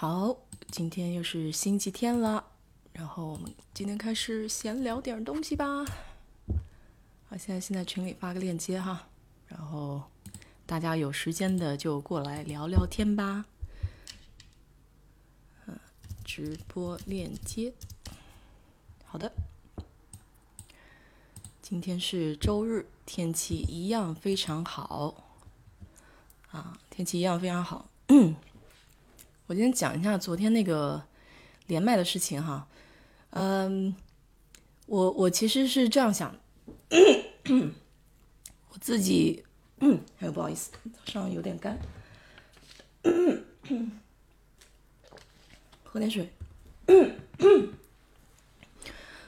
好，今天又是星期天了，然后我们今天开始闲聊点东西吧。好，现在先在群里发个链接哈，然后大家有时间的就过来聊聊天吧。嗯，直播链接，好的。今天是周日，天气一样非常好。啊，天气一样非常好。我今天讲一下昨天那个连麦的事情哈。嗯，我我其实是这样想，我自己，哎呦不好意思，早上有点干，喝点水。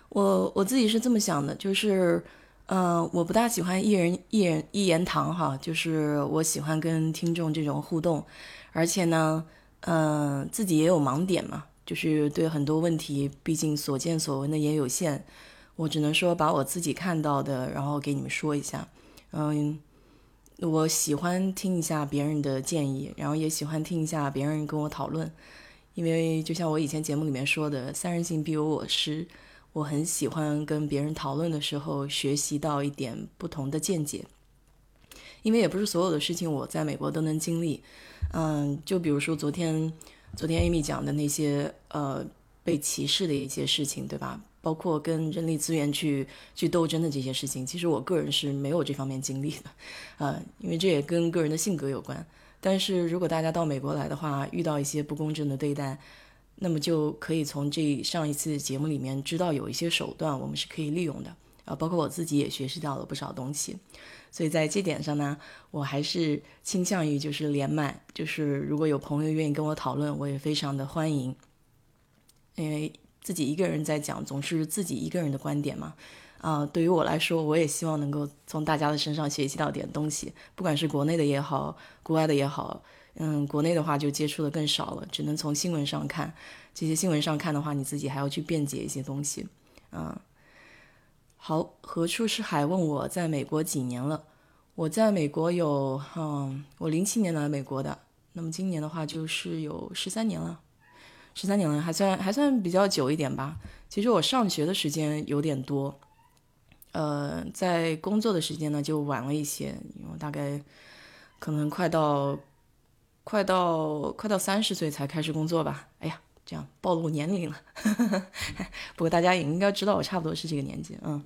我我自己是这么想的，就是，嗯，我不大喜欢一人一人一言堂哈，就是我喜欢跟听众这种互动，而且呢，嗯，自己也有盲点嘛，就是对很多问题，毕竟所见所闻的也有限，我只能说把我自己看到的，然后给你们说一下，嗯，我喜欢听一下别人的建议，然后也喜欢听一下别人跟我讨论，因为就像我以前节目里面说的，三人行必有我师。我很喜欢跟别人讨论的时候学习到一点不同的见解，因为也不是所有的事情我在美国都能经历。嗯，就比如说昨天，昨天 Amy 讲的那些呃被歧视的一些事情，对吧？包括跟人力资源去去斗争的这些事情，其实我个人是没有这方面经历的，呃，因为这也跟个人的性格有关。但是如果大家到美国来的话，遇到一些不公正的对待，那么就可以从这上一次节目里面知道有一些手段我们是可以利用的啊，包括我自己也学习到了不少东西，所以在这点上呢，我还是倾向于就是连麦，就是如果有朋友愿意跟我讨论，我也非常的欢迎，因为自己一个人在讲总是自己一个人的观点嘛，啊，对于我来说，我也希望能够从大家的身上学习到点东西，不管是国内的也好，国外的也好。嗯，国内的话就接触的更少了，只能从新闻上看。这些新闻上看的话，你自己还要去辩解一些东西。嗯，好，何处是海？问我在美国几年了？我在美国有，嗯，我零七年来美国的，那么今年的话就是有十三年了，十三年了，还算还算比较久一点吧。其实我上学的时间有点多，呃，在工作的时间呢就晚了一些，因为大概可能快到。快到快到三十岁才开始工作吧？哎呀，这样暴露年龄了。不过大家也应该知道我差不多是这个年纪。嗯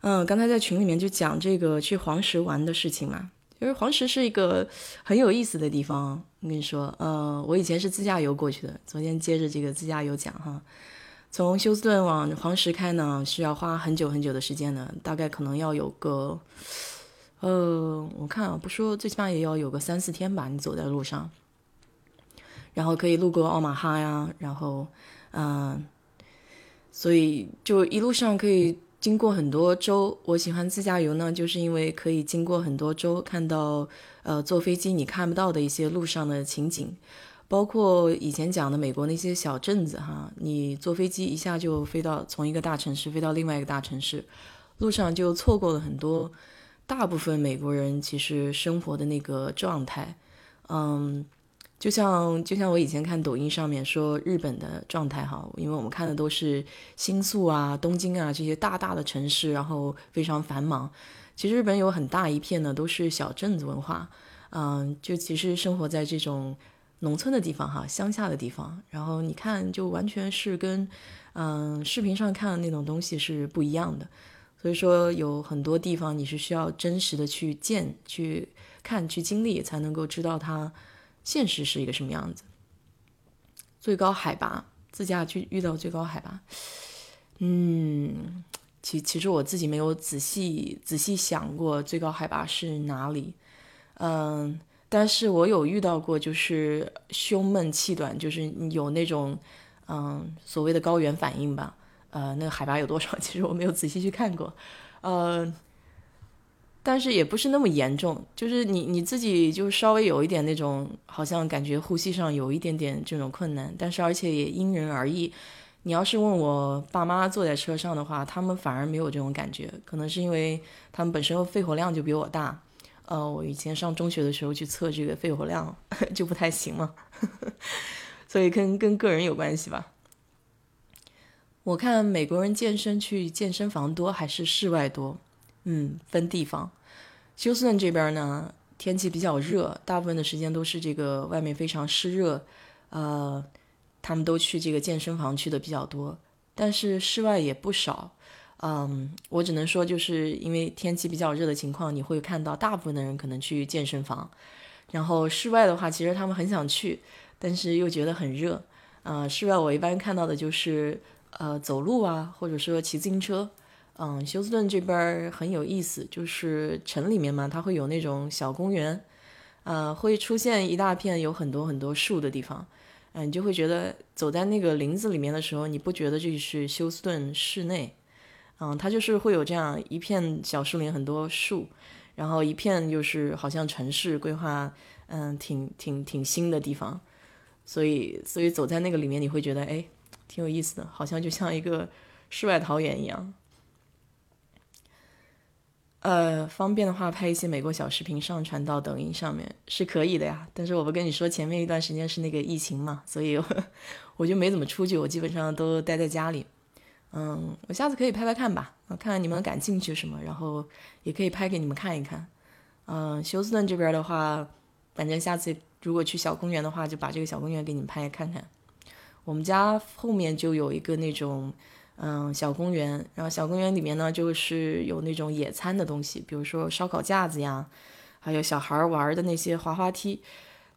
嗯，刚才在群里面就讲这个去黄石玩的事情嘛，就是黄石是一个很有意思的地方。我跟你说，呃，我以前是自驾游过去的。昨天接着这个自驾游讲哈，从休斯顿往黄石开呢，是要花很久很久的时间的，大概可能要有个。呃，我看啊，不说，最起码也要有个三四天吧。你走在路上，然后可以路过奥马哈呀，然后，嗯，所以就一路上可以经过很多州。我喜欢自驾游呢，就是因为可以经过很多州，看到呃坐飞机你看不到的一些路上的情景，包括以前讲的美国那些小镇子哈，你坐飞机一下就飞到从一个大城市飞到另外一个大城市，路上就错过了很多。大部分美国人其实生活的那个状态，嗯，就像就像我以前看抖音上面说日本的状态哈，因为我们看的都是新宿啊、东京啊这些大大的城市，然后非常繁忙。其实日本有很大一片呢都是小镇子文化，嗯，就其实生活在这种农村的地方哈，乡下的地方，然后你看就完全是跟嗯视频上看的那种东西是不一样的。所以说，有很多地方你是需要真实的去见、去看、去经历，才能够知道它现实是一个什么样子。最高海拔，自驾去遇到最高海拔，嗯，其其实我自己没有仔细仔细想过最高海拔是哪里，嗯，但是我有遇到过，就是胸闷气短，就是有那种嗯所谓的高原反应吧。呃，那个海拔有多少？其实我没有仔细去看过，呃，但是也不是那么严重，就是你你自己就稍微有一点那种，好像感觉呼吸上有一点点这种困难，但是而且也因人而异。你要是问我爸妈坐在车上的话，他们反而没有这种感觉，可能是因为他们本身肺活量就比我大，呃，我以前上中学的时候去测这个肺活量 就不太行嘛，所以跟跟个人有关系吧。我看美国人健身去健身房多还是室外多？嗯，分地方。休斯顿这边呢，天气比较热，大部分的时间都是这个外面非常湿热，呃，他们都去这个健身房去的比较多，但是室外也不少。嗯，我只能说，就是因为天气比较热的情况，你会看到大部分的人可能去健身房。然后室外的话，其实他们很想去，但是又觉得很热。呃，室外我一般看到的就是呃走路啊，或者说骑自行车。嗯，休斯顿这边很有意思，就是城里面嘛，它会有那种小公园，呃，会出现一大片有很多很多树的地方。嗯，你就会觉得走在那个林子里面的时候，你不觉得这是休斯顿市内。嗯，它就是会有这样一片小树林，很多树，然后一片就是好像城市规划，嗯，挺挺挺新的地方，所以所以走在那个里面，你会觉得哎，挺有意思的，好像就像一个世外桃源一样。呃，方便的话拍一些美国小视频上传到抖音上面是可以的呀，但是我不跟你说，前面一段时间是那个疫情嘛，所以 我就没怎么出去，我基本上都待在家里。嗯，我下次可以拍拍看吧，看看你们感兴趣什么，然后也可以拍给你们看一看。嗯，休斯顿这边的话，反正下次如果去小公园的话，就把这个小公园给你们拍看看。我们家后面就有一个那种嗯小公园，然后小公园里面呢就是有那种野餐的东西，比如说烧烤架子呀，还有小孩玩的那些滑滑梯。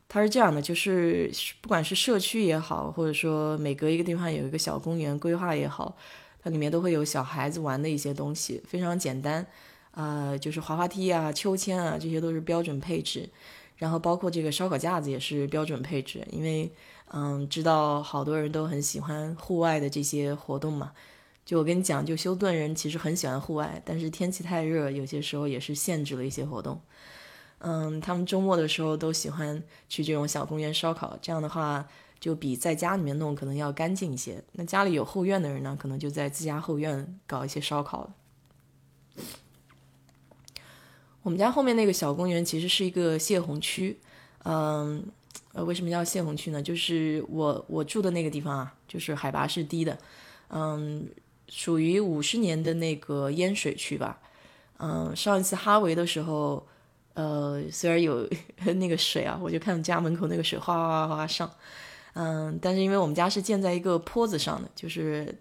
它是这样的，就是不管是社区也好，或者说每隔一个地方有一个小公园规划也好。它里面都会有小孩子玩的一些东西，非常简单，呃，就是滑滑梯啊、秋千啊，这些都是标准配置。然后包括这个烧烤架子也是标准配置，因为嗯，知道好多人都很喜欢户外的这些活动嘛。就我跟你讲，就休顿人其实很喜欢户外，但是天气太热，有些时候也是限制了一些活动。嗯，他们周末的时候都喜欢去这种小公园烧烤，这样的话。就比在家里面弄可能要干净一些。那家里有后院的人呢，可能就在自家后院搞一些烧烤了我们家后面那个小公园其实是一个泄洪区，嗯，呃，为什么叫泄洪区呢？就是我我住的那个地方啊，就是海拔是低的，嗯，属于五十年的那个淹水区吧。嗯，上一次哈维的时候，呃，虽然有那个水啊，我就看家门口那个水哗哗哗哗上。嗯，但是因为我们家是建在一个坡子上的，就是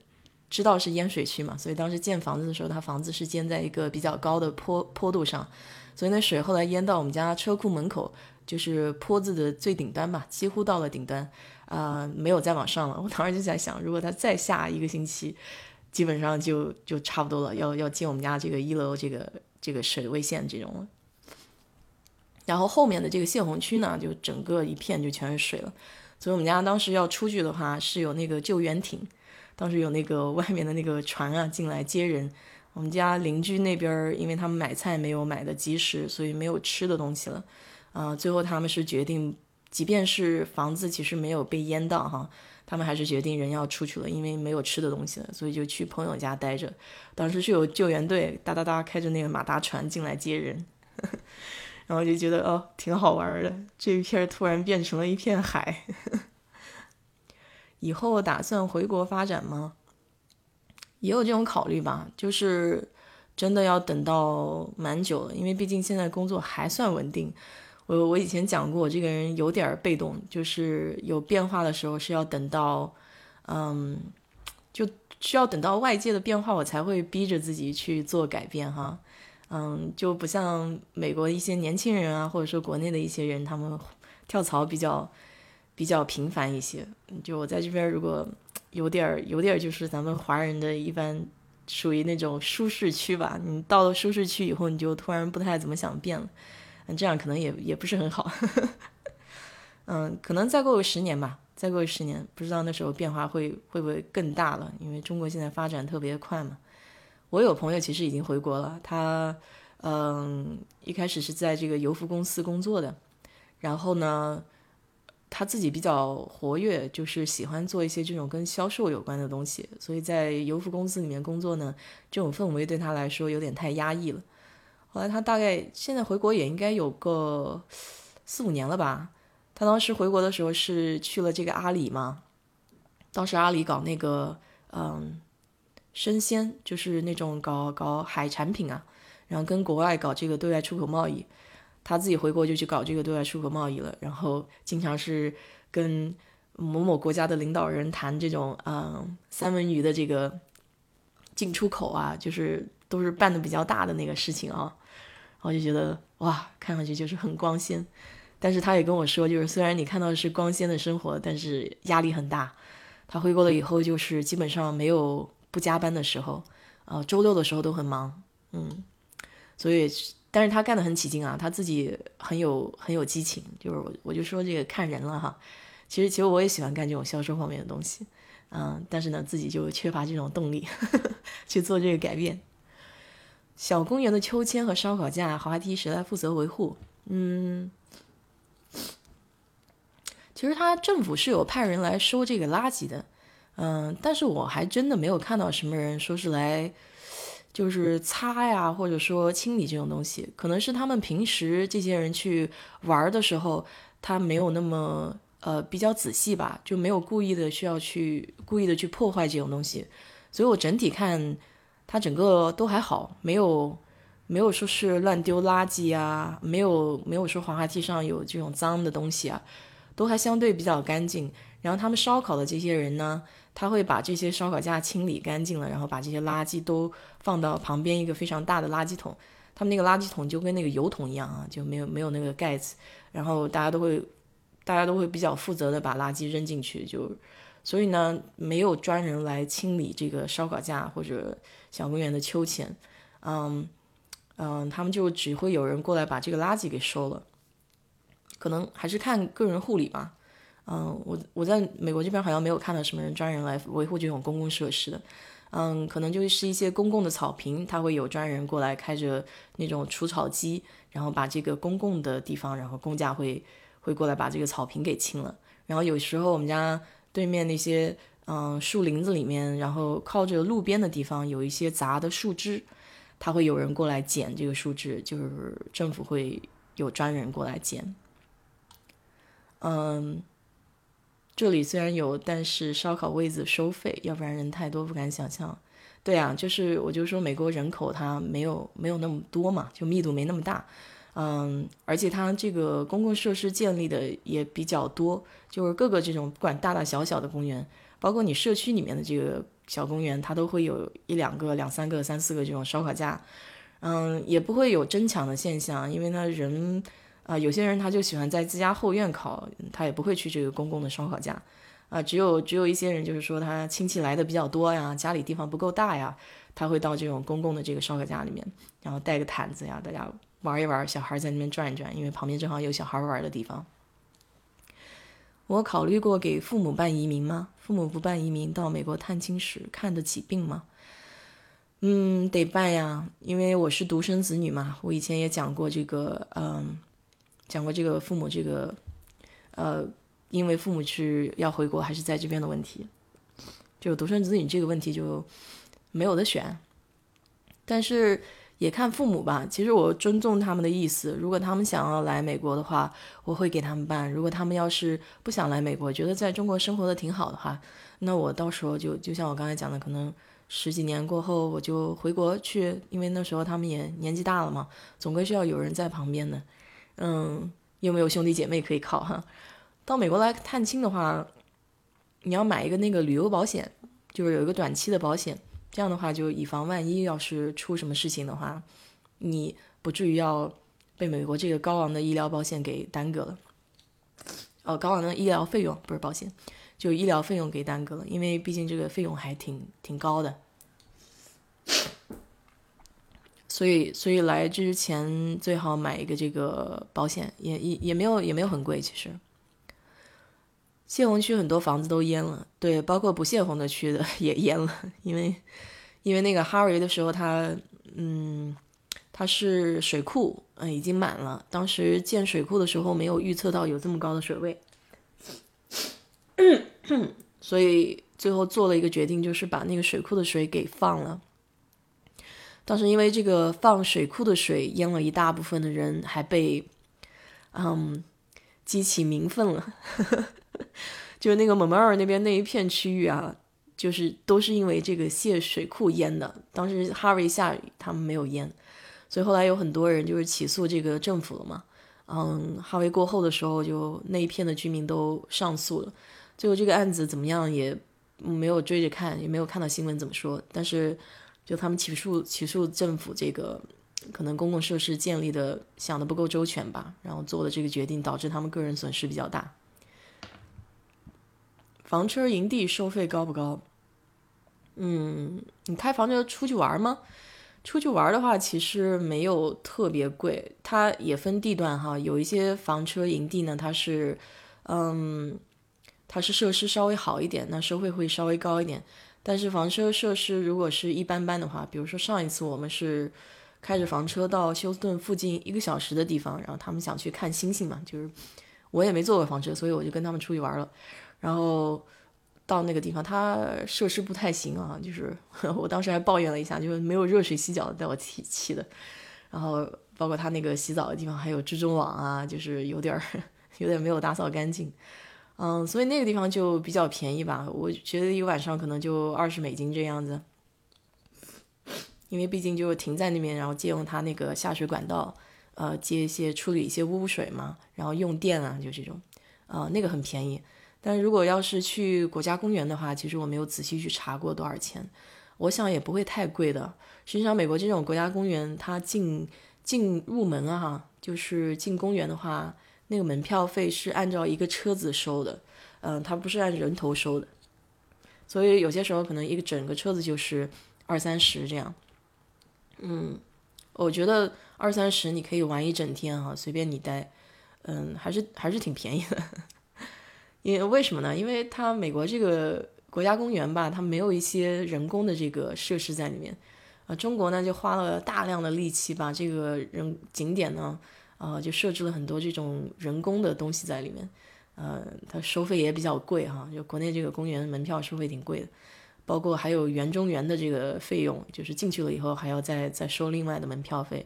知道是淹水区嘛，所以当时建房子的时候，它房子是建在一个比较高的坡坡度上，所以那水后来淹到我们家车库门口，就是坡子的最顶端吧，几乎到了顶端，啊，没有再往上了。我当时就在想，如果它再下一个星期，基本上就就差不多了，要要进我们家这个一楼这个这个水位线这种了。然后后面的这个泄洪区呢，就整个一片就全是水了。所以我们家当时要出去的话，是有那个救援艇，当时有那个外面的那个船啊进来接人。我们家邻居那边，因为他们买菜没有买的及时，所以没有吃的东西了。啊，最后他们是决定，即便是房子其实没有被淹到哈，他们还是决定人要出去了，因为没有吃的东西了，所以就去朋友家待着。当时是有救援队哒哒哒开着那个马达船进来接人。然后就觉得哦，挺好玩的。这一片突然变成了一片海。以后打算回国发展吗？也有这种考虑吧，就是真的要等到蛮久了，因为毕竟现在工作还算稳定。我我以前讲过，我这个人有点被动，就是有变化的时候是要等到，嗯，就需要等到外界的变化，我才会逼着自己去做改变哈。嗯，就不像美国一些年轻人啊，或者说国内的一些人，他们跳槽比较比较频繁一些。就我在这边，如果有点有点，就是咱们华人的一般属于那种舒适区吧。你到了舒适区以后，你就突然不太怎么想变了，那这样可能也也不是很好。嗯，可能再过个十年吧，再过个十年，不知道那时候变化会会不会更大了，因为中国现在发展特别快嘛。我有朋友其实已经回国了，他，嗯，一开始是在这个油服公司工作的，然后呢，他自己比较活跃，就是喜欢做一些这种跟销售有关的东西，所以在油服公司里面工作呢，这种氛围对他来说有点太压抑了。后来他大概现在回国也应该有个四五年了吧。他当时回国的时候是去了这个阿里嘛，当时阿里搞那个嗯生鲜，就是那种搞搞海产品啊，然后跟国外搞这个对外出口贸易。他自己回国就去搞这个对外出口贸易了，然后经常是跟某某国家的领导人谈这种嗯三文鱼的这个进出口啊，就是都是办的比较大的那个事情啊，我就觉得哇，看上去就是很光鲜。但是他也跟我说，就是虽然你看到的是光鲜的生活，但是压力很大。他回国了以后，就是基本上没有不加班的时候，呃，周六的时候都很忙，嗯。所以，但是他干得很起劲啊，他自己很有很有激情。就是我我就说这个看人了哈。其实其实我也喜欢干这种销售方面的东西，嗯，但是呢，自己就缺乏这种动力 去做这个改变。小公园的秋千和烧烤架，滑梯谁来负责维护？嗯。其实他政府是有派人来收这个垃圾的，嗯，但是我还真的没有看到什么人说是来，就是擦呀，或者说清理这种东西。可能是他们平时这些人去玩的时候，他没有那么呃比较仔细吧，就没有故意的需要去故意的去破坏这种东西。所以我整体看，他整个都还好，没有没有说是乱丢垃圾啊，没有没有说滑滑梯上有这种脏的东西啊。都还相对比较干净，然后他们烧烤的这些人呢，他会把这些烧烤架清理干净了，然后把这些垃圾都放到旁边一个非常大的垃圾桶。他们那个垃圾桶就跟那个油桶一样啊，就没有没有那个盖子，然后大家都会大家都会比较负责的把垃圾扔进去，就所以呢，没有专人来清理这个烧烤架或者小公园的秋千，嗯嗯，他们就只会有人过来把这个垃圾给收了。可能还是看个人护理吧，嗯，我我在美国这边好像没有看到什么人专人来维护这种公共设施的，嗯，可能就是一些公共的草坪，他会有专人过来开着那种除草机，然后把这个公共的地方，然后公家会会过来把这个草坪给清了。然后有时候我们家对面那些嗯树林子里面，然后靠着路边的地方有一些杂的树枝，他会有人过来捡这个树枝，就是政府会有专人过来捡。嗯，这里虽然有，但是烧烤位子收费，要不然人太多不敢想象。对啊，就是我就说美国人口它没有没有那么多嘛，就密度没那么大。嗯，而且它这个公共设施建立的也比较多，就是各个这种不管大大小小的公园，包括你社区里面的这个小公园，它都会有一两个、两三个、三四个这种烧烤架。嗯，也不会有争抢的现象，因为呢人。啊，有些人他就喜欢在自家后院烤，他也不会去这个公共的烧烤架。啊，只有只有一些人，就是说他亲戚来的比较多呀，家里地方不够大呀，他会到这种公共的这个烧烤架里面，然后带个毯子呀，大家玩一玩，小孩在那边转一转，因为旁边正好有小孩玩的地方。我考虑过给父母办移民吗？父母不办移民到美国探亲时看得起病吗？嗯，得办呀，因为我是独生子女嘛。我以前也讲过这个，嗯。讲过这个父母这个，呃，因为父母是要回国还是在这边的问题，就独生子女这个问题就没有的选。但是也看父母吧，其实我尊重他们的意思。如果他们想要来美国的话，我会给他们办；如果他们要是不想来美国，觉得在中国生活的挺好的话，那我到时候就就像我刚才讲的，可能十几年过后我就回国去，因为那时候他们也年纪大了嘛，总归是要有人在旁边的。嗯，有没有兄弟姐妹可以靠哈？到美国来探亲的话，你要买一个那个旅游保险，就是有一个短期的保险，这样的话就以防万一要是出什么事情的话，你不至于要被美国这个高昂的医疗保险给耽搁了。哦，高昂的医疗费用不是保险，就医疗费用给耽搁了，因为毕竟这个费用还挺挺高的。所以，所以来之前最好买一个这个保险，也也也没有也没有很贵。其实，泄洪区很多房子都淹了，对，包括不泄洪的区的也淹了，因为因为那个哈维的时候，它嗯，它是水库嗯已经满了，当时建水库的时候没有预测到有这么高的水位，所以最后做了一个决定，就是把那个水库的水给放了。当时因为这个放水库的水淹了一大部分的人，还被嗯激起民愤了。就是那个蒙马尔那边那一片区域啊，就是都是因为这个泄水库淹的。当时哈维下雨，他们没有淹，所以后来有很多人就是起诉这个政府了嘛。嗯，哈维过后的时候，就那一片的居民都上诉了。最后这个案子怎么样也没有追着看，也没有看到新闻怎么说。但是就他们起诉起诉政府这个可能公共设施建立的想的不够周全吧，然后做的这个决定导致他们个人损失比较大。房车营地收费高不高？嗯，你开房车出去玩吗？出去玩的话，其实没有特别贵，它也分地段哈。有一些房车营地呢，它是，嗯，它是设施稍微好一点，那收费会稍微高一点。但是房车设施如果是一般般的话，比如说上一次我们是开着房车到休斯顿附近一个小时的地方，然后他们想去看星星嘛，就是我也没坐过房车，所以我就跟他们出去玩了，然后。到那个地方，它设施不太行啊，就是 我当时还抱怨了一下，就是没有热水洗脚，带我气气的。然后包括他那个洗澡的地方还有蜘蛛网啊，就是有点儿 有点没有打扫干净。嗯，所以那个地方就比较便宜吧，我觉得一个晚上可能就二十美金这样子。因为毕竟就是停在那边，然后借用他那个下水管道，呃，接一些处理一些污水嘛，然后用电啊，就这种，呃，那个很便宜。但如果要是去国家公园的话，其实我没有仔细去查过多少钱，我想也不会太贵的。实际上，美国这种国家公园，它进进入门啊，哈，就是进公园的话，那个门票费是按照一个车子收的，嗯，它不是按人头收的，所以有些时候可能一个整个车子就是二三十这样。嗯，我觉得二三十你可以玩一整天哈，随便你待，嗯，还是还是挺便宜的。因为为什么呢？因为它美国这个国家公园吧，它没有一些人工的这个设施在里面，啊，中国呢就花了大量的力气把这个人景点呢，啊，就设置了很多这种人工的东西在里面，呃，它收费也比较贵哈，就国内这个公园门票收费挺贵的，包括还有园中园的这个费用，就是进去了以后还要再再收另外的门票费，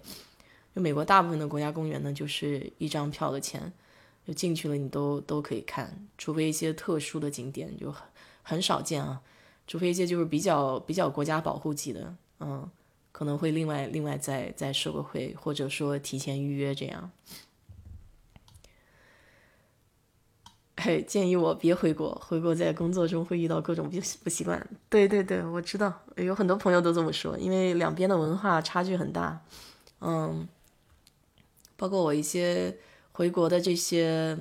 就美国大部分的国家公园呢，就是一张票的钱。就进去了，你都都可以看，除非一些特殊的景点就很很少见啊，除非一些就是比较比较国家保护级的，嗯，可能会另外另外再再收个费，或者说提前预约这样。建议我别回国，回国在工作中会遇到各种不不习惯。对对对，我知道，有很多朋友都这么说，因为两边的文化差距很大，嗯，包括我一些。回国的这些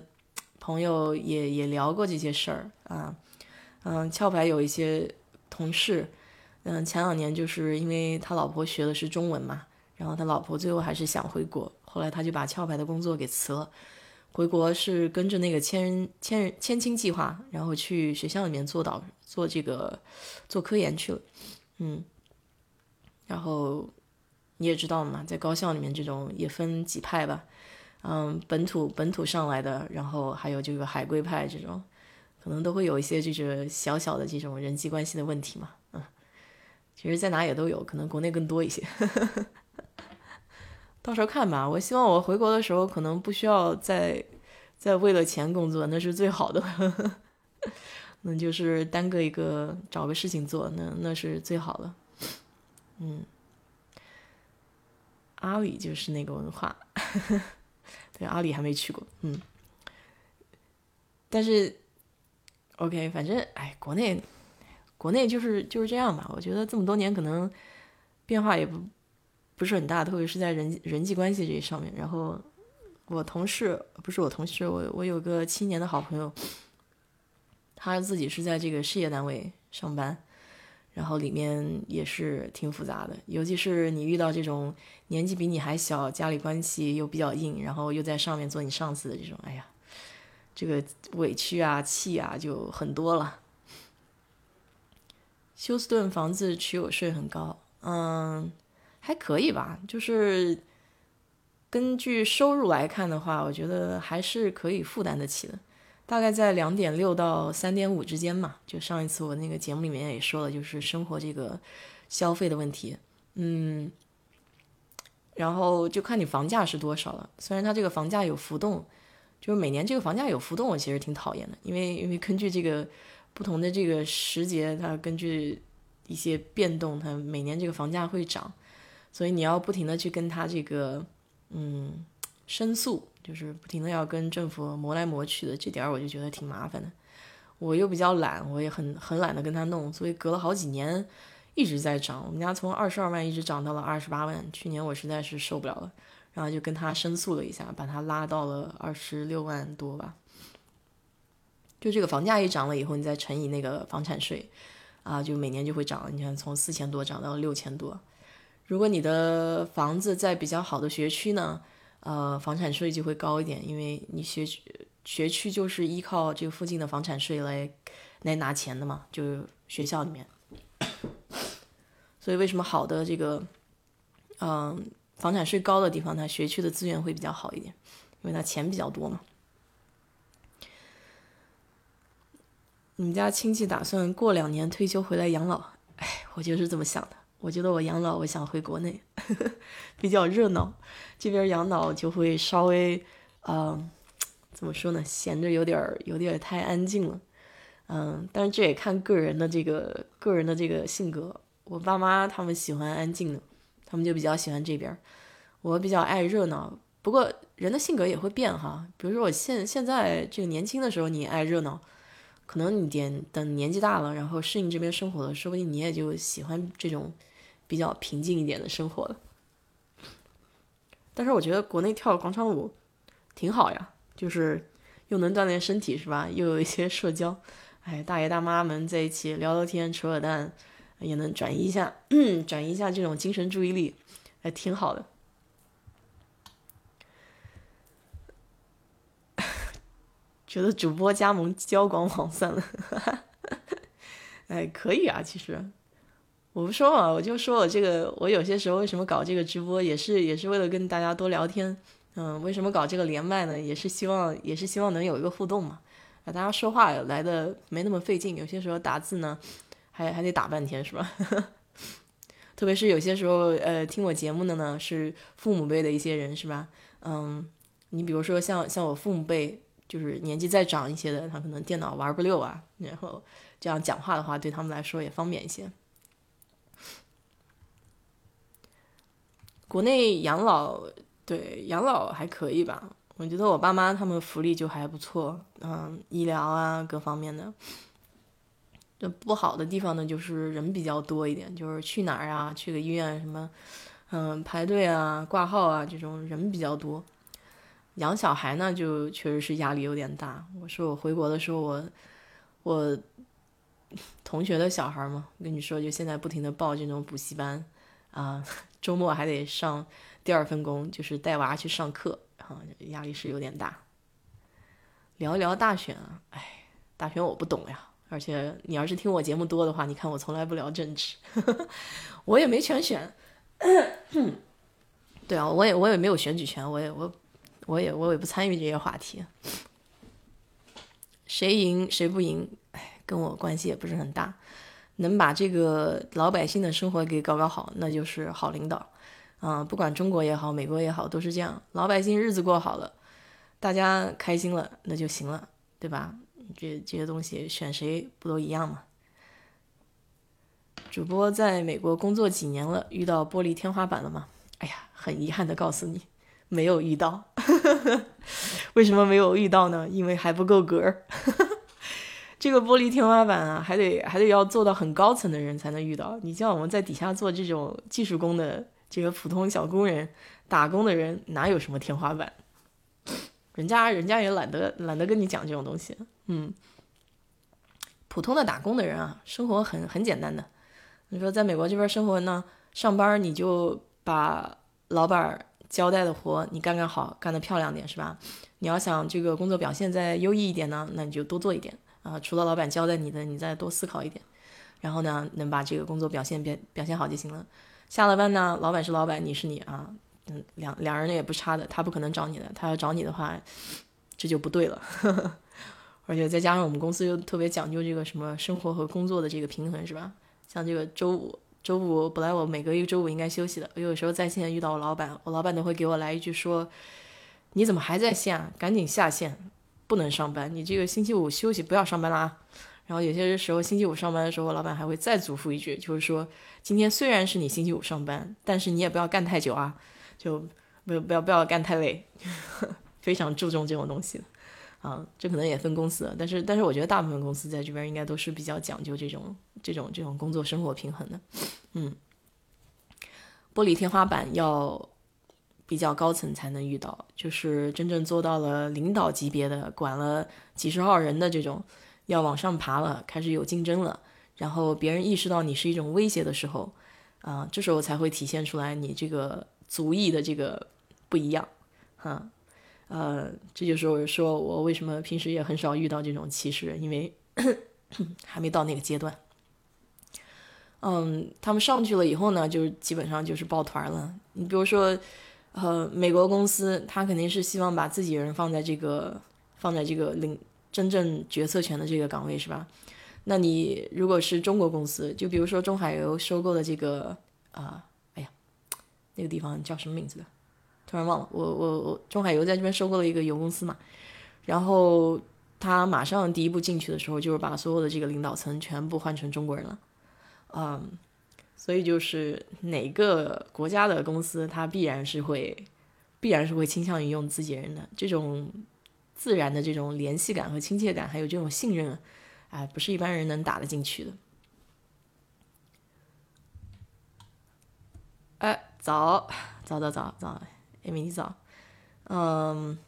朋友也也聊过这些事儿啊，嗯，壳牌有一些同事，嗯，前两年就是因为他老婆学的是中文嘛，然后他老婆最后还是想回国，后来他就把壳牌的工作给辞了，回国是跟着那个千千人千青计划，然后去学校里面做导做这个做科研去了，嗯，然后你也知道嘛，在高校里面这种也分几派吧。嗯，本土本土上来的，然后还有这个海归派这种，可能都会有一些就是小小的这种人际关系的问题嘛。嗯，其实，在哪也都有，可能国内更多一些。到时候看吧。我希望我回国的时候，可能不需要再再为了钱工作，那是最好的。那就是单个一个找个事情做，那那是最好的。嗯，阿里就是那个文化。对，阿里还没去过，嗯，但是，OK，反正哎，国内，国内就是就是这样吧。我觉得这么多年可能变化也不不是很大，特别是在人人际关系这上面。然后我同事不是我同事，我我有个七年的好朋友，他自己是在这个事业单位上班。然后里面也是挺复杂的，尤其是你遇到这种年纪比你还小、家里关系又比较硬，然后又在上面做你上司的这种，哎呀，这个委屈啊、气啊就很多了。休斯顿房子持有税很高，嗯，还可以吧，就是根据收入来看的话，我觉得还是可以负担得起的。大概在两点六到三点五之间嘛，就上一次我那个节目里面也说了，就是生活这个消费的问题。嗯，然后就看你房价是多少了。虽然它这个房价有浮动，就是每年这个房价有浮动，我其实挺讨厌的，因为因为根据这个不同的这个时节，它根据一些变动，它每年这个房价会涨，所以你要不停的去跟他这个嗯申诉，就是不停的要跟政府磨来磨去的，这点我就觉得挺麻烦的。我又比较懒，我也很很懒得跟他弄，所以隔了好几年。一直在涨，我们家从二十二万一直涨到了二十八万。去年我实在是受不了了，然后就跟他申诉了一下，把他拉到了二十六万多吧。就这个房价一涨了以后，你再乘以那个房产税，啊，就每年就会涨。你看从四千多涨到六千多。如果你的房子在比较好的学区呢，呃，房产税就会高一点，因为你学区学区就是依靠这个附近的房产税来来拿钱的嘛，就是学校里面。所以为什么好的这个，嗯，房产税高的地方，它学区的资源会比较好一点，因为它钱比较多嘛。你们家亲戚打算过两年退休回来养老？哎，我就是这么想的。我觉得我养老，我想回国内，比较热闹。这边养老就会稍微，嗯，怎么说呢？闲着有点儿，有点儿太安静了。嗯，但是这也看个人的这个个人的这个性格。我爸妈他们喜欢安静的，他们就比较喜欢这边。我比较爱热闹，不过人的性格也会变哈。比如说我现现在这个年轻的时候你爱热闹，可能你点等年纪大了，然后适应这边生活了，说不定你也就喜欢这种比较平静一点的生活了。但是我觉得国内跳广场舞挺好呀，就是又能锻炼身体是吧？又有一些社交，哎，大爷大妈们在一起聊聊天、扯扯淡。也能转移一下，转移一下这种精神注意力，还挺好的。觉得主播加盟交广网算了，哎，可以啊，其实我不说嘛，我就说我这个，我有些时候为什么搞这个直播，也是也是为了跟大家多聊天。嗯，为什么搞这个连麦呢？也是希望也是希望能有一个互动嘛，啊，大家说话来的没那么费劲，有些时候打字呢。还还得打半天是吧？特别是有些时候，呃，听我节目的呢是父母辈的一些人是吧？嗯，你比如说像像我父母辈，就是年纪再长一些的，他可能电脑玩不溜啊，然后这样讲话的话，对他们来说也方便一些。国内养老，对养老还可以吧？我觉得我爸妈他们福利就还不错，嗯，医疗啊各方面的。这不好的地方呢，就是人比较多一点，就是去哪儿啊，去个医院什么，嗯，排队啊、挂号啊，这种人比较多。养小孩呢，就确实是压力有点大。我说我回国的时候，我我同学的小孩嘛，跟你说，就现在不停的报这种补习班啊，周末还得上第二份工，就是带娃去上课，啊，压力是有点大。聊一聊大选啊，哎，大选我不懂呀。而且你要是听我节目多的话，你看我从来不聊政治，我也没全选。对啊，我也我也没有选举权，我也我我也我也不参与这些话题。谁赢谁不赢，哎，跟我关系也不是很大。能把这个老百姓的生活给搞搞好，那就是好领导。嗯，不管中国也好，美国也好，都是这样。老百姓日子过好了，大家开心了，那就行了，对吧？这这些东西选谁不都一样吗？主播在美国工作几年了，遇到玻璃天花板了吗？哎呀，很遗憾的告诉你，没有遇到。为什么没有遇到呢？因为还不够格。这个玻璃天花板啊，还得还得要做到很高层的人才能遇到。你像我们在底下做这种技术工的这个普通小工人、打工的人，哪有什么天花板？人家人家也懒得懒得跟你讲这种东西。嗯，普通的打工的人啊，生活很很简单的。你说在美国这边生活呢，上班你就把老板交代的活你干干好，干得漂亮点是吧？你要想这个工作表现再优异一点呢，那你就多做一点啊。除了老板交代你的，你再多思考一点，然后呢，能把这个工作表现表表现好就行了。下了班呢，老板是老板，你是你啊，嗯，两两人也不差的，他不可能找你的，他要找你的话，这就不对了。而且再加上我们公司又特别讲究这个什么生活和工作的这个平衡，是吧？像这个周五周五本来我每个月周五应该休息的，我有时候在线遇到我老板，我老板都会给我来一句说：“你怎么还在线啊？赶紧下线，不能上班。你这个星期五休息，不要上班啦。”然后有些时候星期五上班的时候，老板还会再嘱咐一句，就是说：“今天虽然是你星期五上班，但是你也不要干太久啊，就不要不要不要干太累，非常注重这种东西。”啊，这可能也分公司，但是但是我觉得大部分公司在这边应该都是比较讲究这种这种这种工作生活平衡的，嗯，玻璃天花板要比较高层才能遇到，就是真正做到了领导级别的，管了几十号人的这种，要往上爬了，开始有竞争了，然后别人意识到你是一种威胁的时候，啊，这时候才会体现出来你这个族裔的这个不一样，哈。呃，这就是我说我为什么平时也很少遇到这种歧视，因为 还没到那个阶段。嗯，他们上去了以后呢，就基本上就是抱团了。你比如说，呃，美国公司，他肯定是希望把自己人放在这个放在这个领真正决策权的这个岗位，是吧？那你如果是中国公司，就比如说中海油收购的这个啊，哎呀，那个地方叫什么名字的？突然忘了，我我我中海油在这边收购了一个油公司嘛，然后他马上第一步进去的时候，就是把所有的这个领导层全部换成中国人了，嗯，所以就是哪个国家的公司，它必然是会必然是会倾向于用自己人的这种自然的这种联系感和亲切感，还有这种信任，哎，不是一般人能打得进去的。哎，早早早早早。哎，明早，嗯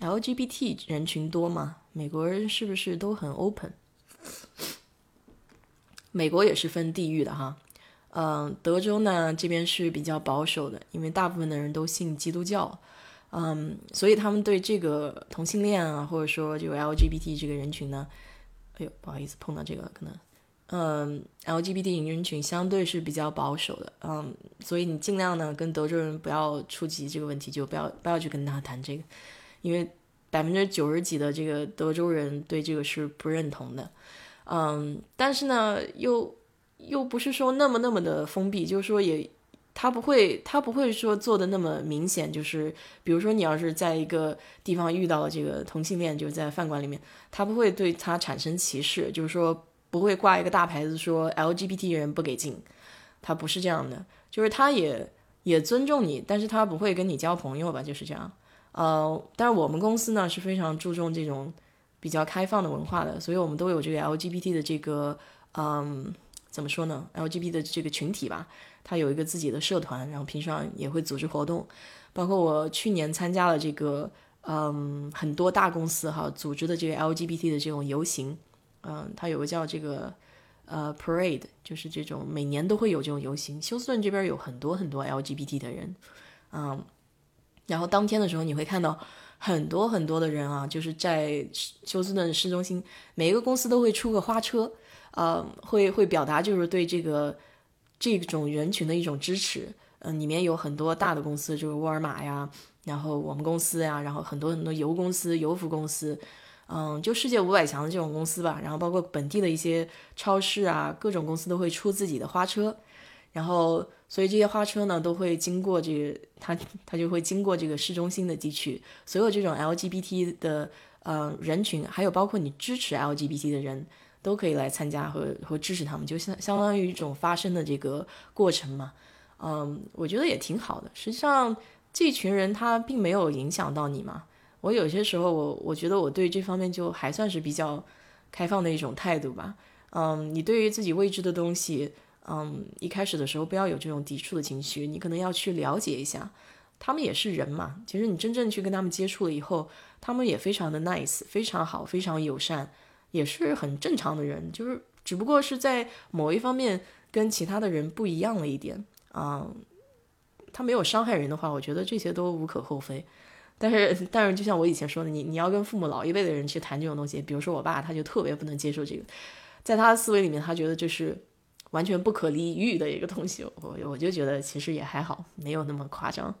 ，LGBT 人群多吗？美国人是不是都很 open？美国也是分地域的哈，嗯，德州呢这边是比较保守的，因为大部分的人都信基督教，嗯，所以他们对这个同性恋啊，或者说就 LGBT 这个人群呢，哎呦，不好意思碰到这个可能。嗯，LGBT 人群相对是比较保守的，嗯，所以你尽量呢跟德州人不要触及这个问题，就不要不要去跟他谈这个，因为百分之九十几的这个德州人对这个是不认同的，嗯，但是呢又又不是说那么那么的封闭，就是说也他不会他不会说做的那么明显，就是比如说你要是在一个地方遇到了这个同性恋，就是在饭馆里面，他不会对他产生歧视，就是说。不会挂一个大牌子说 LGBT 人不给进，他不是这样的，就是他也也尊重你，但是他不会跟你交朋友吧，就是这样。呃，但是我们公司呢是非常注重这种比较开放的文化的，所以我们都有这个 LGBT 的这个，嗯，怎么说呢？LGBT 的这个群体吧，他有一个自己的社团，然后平常也会组织活动，包括我去年参加了这个，嗯，很多大公司哈组织的这个 LGBT 的这种游行。嗯，它有个叫这个呃 parade，就是这种每年都会有这种游行。休斯顿这边有很多很多 LGBT 的人，嗯，然后当天的时候你会看到很多很多的人啊，就是在休斯顿市中心，每一个公司都会出个花车，呃，会会表达就是对这个这种人群的一种支持。嗯，里面有很多大的公司，就是沃尔玛呀，然后我们公司呀，然后很多很多油公司、油服公司。嗯，就世界五百强的这种公司吧，然后包括本地的一些超市啊，各种公司都会出自己的花车，然后所以这些花车呢都会经过这个，它它就会经过这个市中心的地区，所有这种 LGBT 的呃人群，还有包括你支持 LGBT 的人都可以来参加和和支持他们，就相相当于一种发声的这个过程嘛。嗯，我觉得也挺好的。实际上这群人他并没有影响到你嘛。我有些时候，我我觉得我对这方面就还算是比较开放的一种态度吧。嗯，你对于自己未知的东西，嗯，一开始的时候不要有这种抵触的情绪，你可能要去了解一下。他们也是人嘛，其实你真正去跟他们接触了以后，他们也非常的 nice，非常好，非常友善，也是很正常的人，就是只不过是在某一方面跟其他的人不一样了一点。嗯，他没有伤害人的话，我觉得这些都无可厚非。但是，但是，就像我以前说的，你你要跟父母老一辈的人去谈这种东西，比如说我爸，他就特别不能接受这个，在他的思维里面，他觉得这是完全不可理喻的一个东西。我我就觉得其实也还好，没有那么夸张。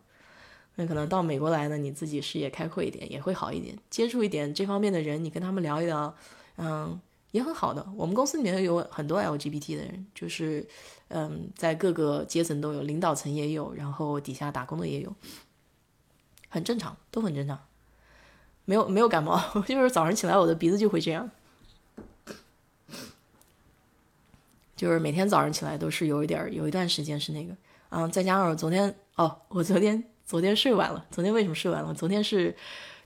那可能到美国来呢，你自己视野开阔一点，也会好一点，接触一点这方面的人，你跟他们聊一聊，嗯，也很好的。我们公司里面有很多 LGBT 的人，就是嗯，在各个阶层都有，领导层也有，然后底下打工的也有，很正常，都很正常。没有没有感冒，就是早上起来我的鼻子就会这样，就是每天早上起来都是有一点有一段时间是那个，嗯，再加上我昨天哦，我昨天昨天睡晚了，昨天为什么睡晚了？昨天是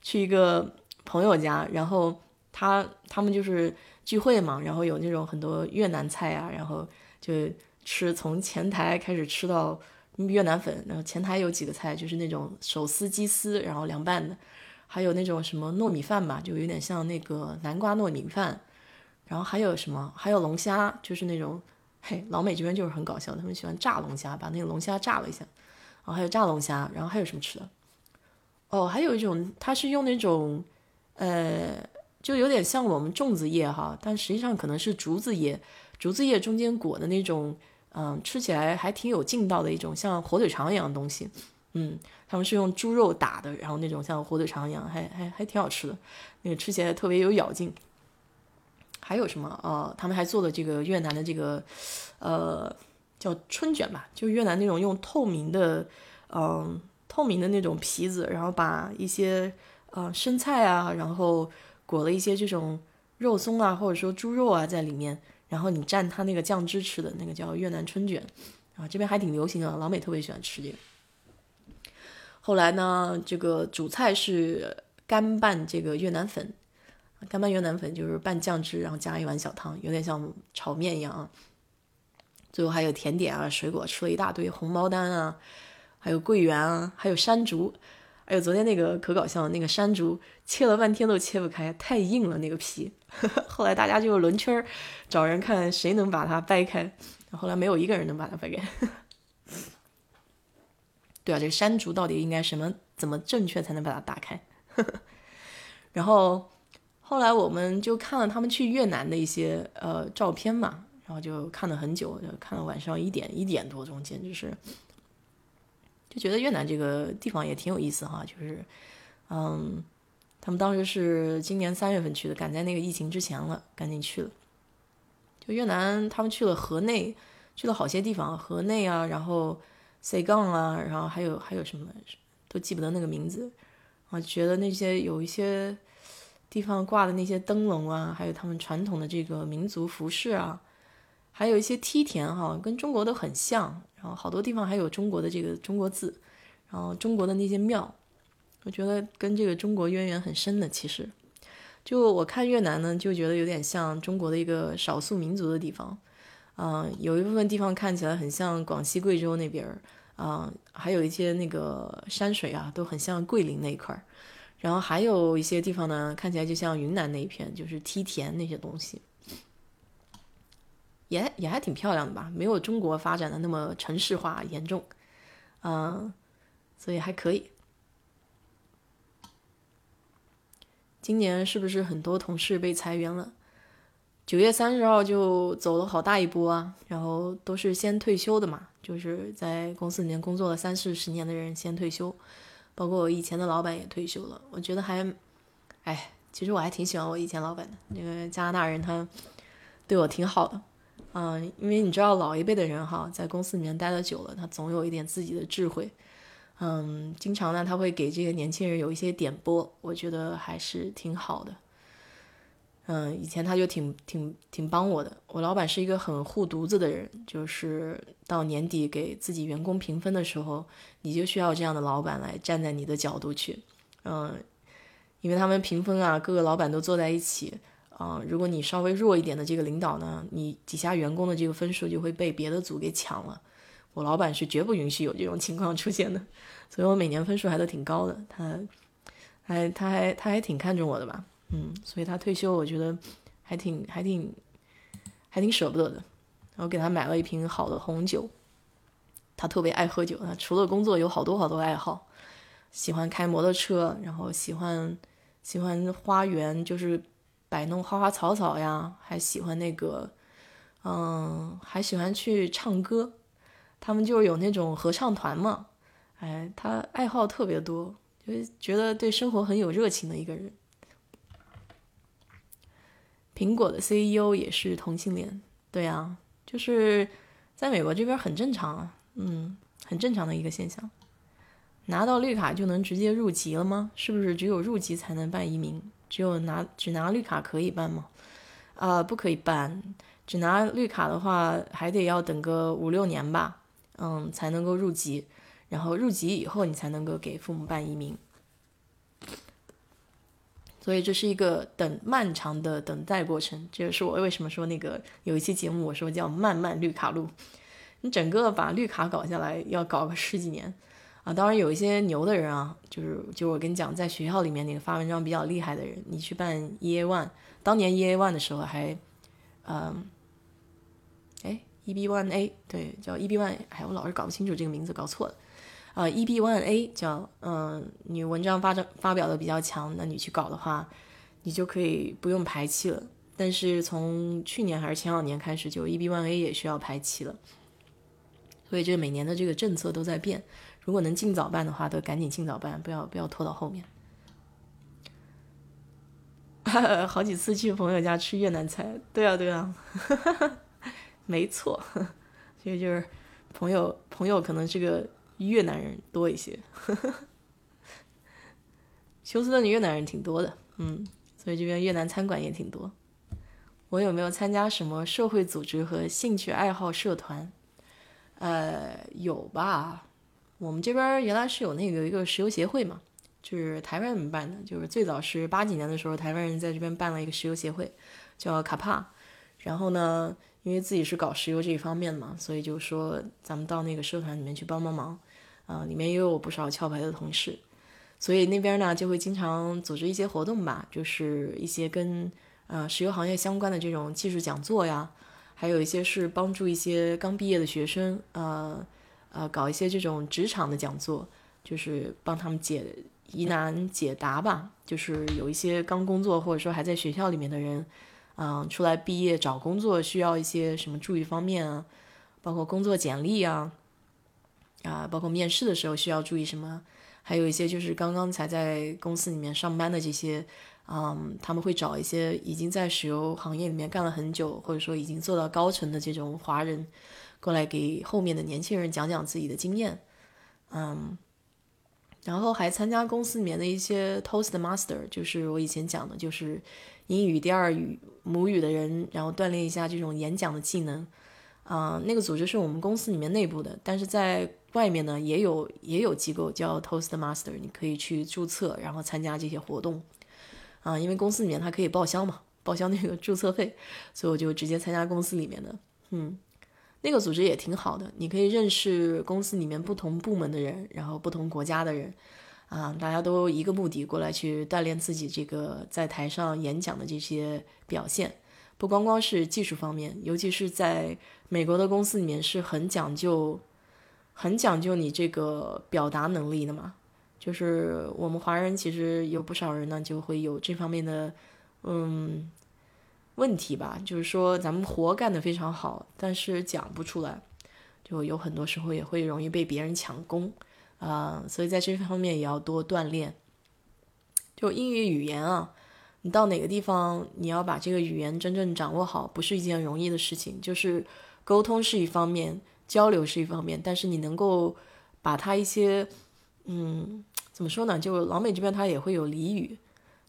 去一个朋友家，然后他他们就是聚会嘛，然后有那种很多越南菜啊，然后就吃从前台开始吃到越南粉，然后前台有几个菜就是那种手撕鸡丝，然后凉拌的。还有那种什么糯米饭吧，就有点像那个南瓜糯米饭，然后还有什么，还有龙虾，就是那种，嘿，老美这边就是很搞笑，他们喜欢炸龙虾，把那个龙虾炸了一下，然后还有炸龙虾，然后还有什么吃的？哦，还有一种，它是用那种，呃，就有点像我们粽子叶哈，但实际上可能是竹子叶，竹子叶中间裹的那种，嗯，吃起来还挺有劲道的一种像火腿肠一样的东西。嗯，他们是用猪肉打的，然后那种像火腿肠一样，还还还挺好吃的，那个吃起来特别有咬劲。还有什么？呃，他们还做了这个越南的这个，呃，叫春卷吧，就越南那种用透明的，嗯，透明的那种皮子，然后把一些呃生菜啊，然后裹了一些这种肉松啊，或者说猪肉啊在里面，然后你蘸它那个酱汁吃的那个叫越南春卷，啊，这边还挺流行的，老美特别喜欢吃这个。后来呢，这个主菜是干拌这个越南粉，干拌越南粉就是拌酱汁，然后加一碗小汤，有点像炒面一样啊。最后还有甜点啊，水果吃了一大堆，红毛丹啊，还有桂圆啊，还有山竹。哎呦，昨天那个可搞笑，那个山竹切了半天都切不开，太硬了那个皮。后来大家就轮圈找人看谁能把它掰开，后来没有一个人能把它掰开。对啊，这个山竹到底应该什么怎么正确才能把它打开？然后后来我们就看了他们去越南的一些呃照片嘛，然后就看了很久，看了晚上一点一点多钟，简直是就觉得越南这个地方也挺有意思哈。就是嗯，他们当时是今年三月份去的，赶在那个疫情之前了，赶紧去了。就越南，他们去了河内，去了好些地方，河内啊，然后。C 杠啊，然后还有还有什么都记不得那个名字，啊，觉得那些有一些地方挂的那些灯笼啊，还有他们传统的这个民族服饰啊，还有一些梯田哈，跟中国都很像，然后好多地方还有中国的这个中国字，然后中国的那些庙，我觉得跟这个中国渊源很深的。其实，就我看越南呢，就觉得有点像中国的一个少数民族的地方。嗯，有一部分地方看起来很像广西、贵州那边儿，啊，还有一些那个山水啊，都很像桂林那一块儿。然后还有一些地方呢，看起来就像云南那一片，就是梯田那些东西，也也还挺漂亮的吧，没有中国发展的那么城市化严重，嗯，所以还可以。今年是不是很多同事被裁员了？九月三十号就走了好大一波啊，然后都是先退休的嘛，就是在公司里面工作了三四十年的人先退休，包括我以前的老板也退休了。我觉得还，哎，其实我还挺喜欢我以前老板的那个加拿大人，他对我挺好的，嗯，因为你知道老一辈的人哈，在公司里面待的久了，他总有一点自己的智慧，嗯，经常呢他会给这些年轻人有一些点拨，我觉得还是挺好的。嗯，以前他就挺挺挺帮我的。我老板是一个很护犊子的人，就是到年底给自己员工评分的时候，你就需要这样的老板来站在你的角度去。嗯，因为他们评分啊，各个老板都坐在一起啊。如果你稍微弱一点的这个领导呢，你底下员工的这个分数就会被别的组给抢了。我老板是绝不允许有这种情况出现的，所以我每年分数还都挺高的。他还他还他还挺看重我的吧。嗯，所以他退休，我觉得还挺还挺还挺舍不得的。然后给他买了一瓶好的红酒，他特别爱喝酒。他除了工作有好多好多爱好，喜欢开摩托车，然后喜欢喜欢花园，就是摆弄花花草草呀，还喜欢那个，嗯，还喜欢去唱歌。他们就是有那种合唱团嘛，哎，他爱好特别多，就觉得对生活很有热情的一个人。苹果的 CEO 也是同性恋，对啊，就是在美国这边很正常啊，嗯，很正常的一个现象。拿到绿卡就能直接入籍了吗？是不是只有入籍才能办移民？只有拿只拿绿卡可以办吗？啊，不可以办，只拿绿卡的话还得要等个五六年吧，嗯，才能够入籍。然后入籍以后，你才能够给父母办移民。所以这是一个等漫长的等待过程，这也是我为什么说那个有一期节目我说叫“漫漫绿卡路”，你整个把绿卡搞下来要搞个十几年啊！当然有一些牛的人啊，就是就我跟你讲，在学校里面那个发文章比较厉害的人，你去办 EA One，当年 EA One 的时候还，嗯，哎，EB One A 对，叫 EB One，哎，我老是搞不清楚这个名字，搞错了。啊，EB One A 叫嗯，你文章发发表的比较强，那你去搞的话，你就可以不用排期了。但是从去年还是前两年开始，就 EB One A 也需要排期了。所以这每年的这个政策都在变。如果能尽早办的话，都赶紧尽早办，不要不要拖到后面。好几次去朋友家吃越南菜，对啊对啊，没错，所以就是朋友朋友可能这个。越南人多一些，休斯顿的越南人挺多的，嗯，所以这边越南餐馆也挺多。我有没有参加什么社会组织和兴趣爱好社团？呃，有吧。我们这边原来是有那个一个石油协会嘛，就是台湾人办的，就是最早是八几年的时候，台湾人在这边办了一个石油协会，叫卡帕。然后呢，因为自己是搞石油这一方面的嘛，所以就说咱们到那个社团里面去帮帮忙。啊，里面也有不少壳牌的同事，所以那边呢就会经常组织一些活动吧，就是一些跟呃石油行业相关的这种技术讲座呀，还有一些是帮助一些刚毕业的学生，呃呃搞一些这种职场的讲座，就是帮他们解疑难解答吧，就是有一些刚工作或者说还在学校里面的人，嗯，出来毕业找工作需要一些什么注意方面啊，包括工作简历啊。啊，包括面试的时候需要注意什么？还有一些就是刚刚才在公司里面上班的这些，嗯，他们会找一些已经在石油行业里面干了很久，或者说已经做到高层的这种华人，过来给后面的年轻人讲讲自己的经验，嗯，然后还参加公司里面的一些 Toast Master，就是我以前讲的，就是英语第二语母语的人，然后锻炼一下这种演讲的技能。啊，那个组织是我们公司里面内部的，但是在外面呢也有也有机构叫 Toast Master，你可以去注册，然后参加这些活动。啊，因为公司里面它可以报销嘛，报销那个注册费，所以我就直接参加公司里面的。嗯，那个组织也挺好的，你可以认识公司里面不同部门的人，然后不同国家的人，啊，大家都一个目的过来去锻炼自己这个在台上演讲的这些表现。不光光是技术方面，尤其是在美国的公司里面是很讲究、很讲究你这个表达能力的嘛。就是我们华人其实有不少人呢，就会有这方面的嗯问题吧。就是说咱们活干得非常好，但是讲不出来，就有很多时候也会容易被别人抢功啊。所以在这方面也要多锻炼。就英语语言啊。你到哪个地方，你要把这个语言真正掌握好，不是一件容易的事情。就是沟通是一方面，交流是一方面，但是你能够把它一些，嗯，怎么说呢？就老美这边他也会有俚语，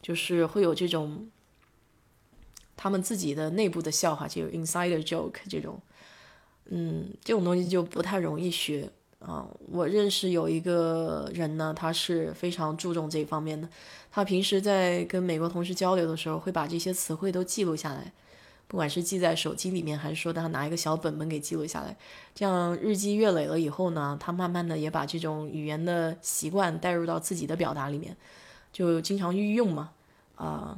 就是会有这种他们自己的内部的笑话，就有 insider joke 这种，嗯，这种东西就不太容易学。啊，我认识有一个人呢，他是非常注重这一方面的。他平时在跟美国同事交流的时候，会把这些词汇都记录下来，不管是记在手机里面，还是说他拿一个小本本给记录下来。这样日积月累了以后呢，他慢慢的也把这种语言的习惯带入到自己的表达里面，就经常运用嘛，啊，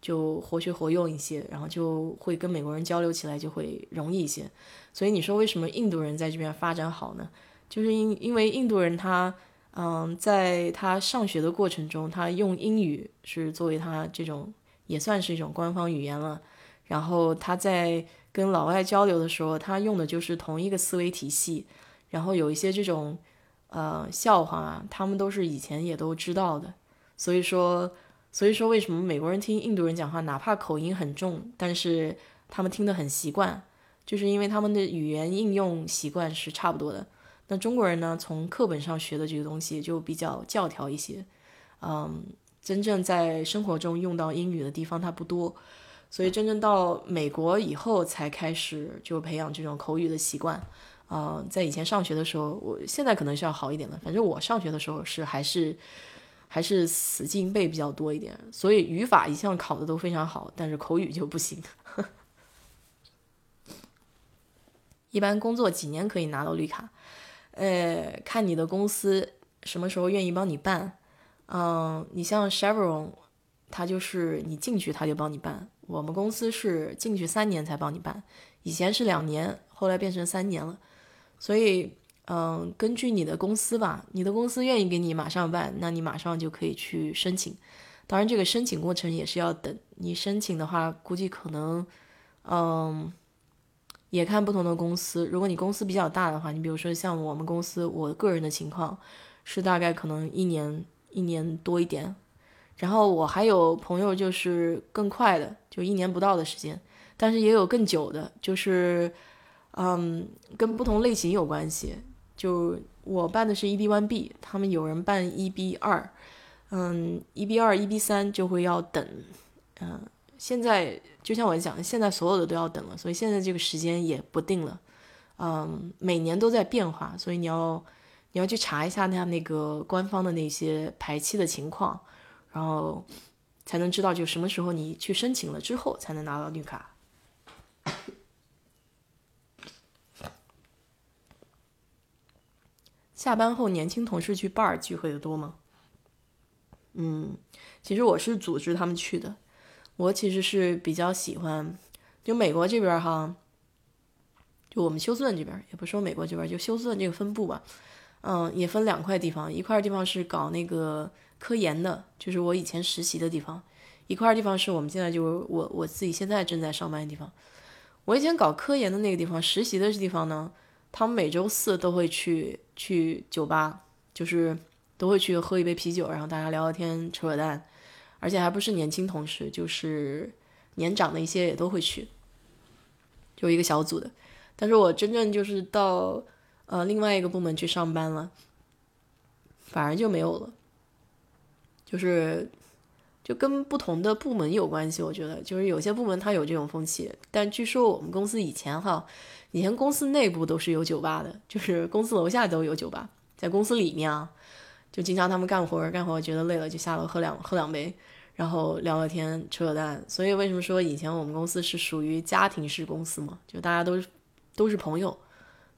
就活学活用一些，然后就会跟美国人交流起来就会容易一些。所以你说为什么印度人在这边发展好呢？就是因因为印度人他，嗯，在他上学的过程中，他用英语是作为他这种也算是一种官方语言了。然后他在跟老外交流的时候，他用的就是同一个思维体系。然后有一些这种呃笑话啊，他们都是以前也都知道的。所以说，所以说，为什么美国人听印度人讲话，哪怕口音很重，但是他们听得很习惯，就是因为他们的语言应用习惯是差不多的。那中国人呢，从课本上学的这个东西就比较教条一些，嗯，真正在生活中用到英语的地方它不多，所以真正到美国以后才开始就培养这种口语的习惯。嗯，在以前上学的时候，我现在可能是要好一点了。反正我上学的时候是还是还是死记硬背比较多一点，所以语法一向考的都非常好，但是口语就不行。一般工作几年可以拿到绿卡？呃，看你的公司什么时候愿意帮你办。嗯，你像 Chevron，他就是你进去他就帮你办。我们公司是进去三年才帮你办，以前是两年，后来变成三年了。所以，嗯，根据你的公司吧，你的公司愿意给你马上办，那你马上就可以去申请。当然，这个申请过程也是要等。你申请的话，估计可能，嗯，也看不同的公司。如果你公司比较大的话，你比如说像我们公司，我个人的情况是大概可能一年一年多一点。然后我还有朋友就是更快的，就一年不到的时间，但是也有更久的，就是。嗯，跟不同类型有关系。就我办的是 EB One B，他们有人办 EB 二，嗯，EB 二、EB 三就会要等。嗯，现在就像我讲，现在所有的都要等了，所以现在这个时间也不定了。嗯，每年都在变化，所以你要你要去查一下他那个官方的那些排期的情况，然后才能知道就什么时候你去申请了之后才能拿到绿卡。下班后，年轻同事去 bar 聚会的多吗？嗯，其实我是组织他们去的。我其实是比较喜欢，就美国这边哈，就我们休斯顿这边，也不说美国这边，就休斯顿这个分部吧。嗯，也分两块地方，一块地方是搞那个科研的，就是我以前实习的地方；一块地方是我们现在就是我我自己现在正在上班的地方。我以前搞科研的那个地方，实习的地方呢。他们每周四都会去去酒吧，就是都会去喝一杯啤酒，然后大家聊聊天、扯扯淡，而且还不是年轻同事，就是年长的一些也都会去，就一个小组的。但是我真正就是到呃另外一个部门去上班了，反而就没有了，就是就跟不同的部门有关系。我觉得就是有些部门它有这种风气，但据说我们公司以前哈。以前公司内部都是有酒吧的，就是公司楼下都有酒吧，在公司里面啊，就经常他们干活干活觉得累了，就下楼喝两喝两杯，然后聊聊天扯扯淡。所以为什么说以前我们公司是属于家庭式公司嘛？就大家都都是朋友，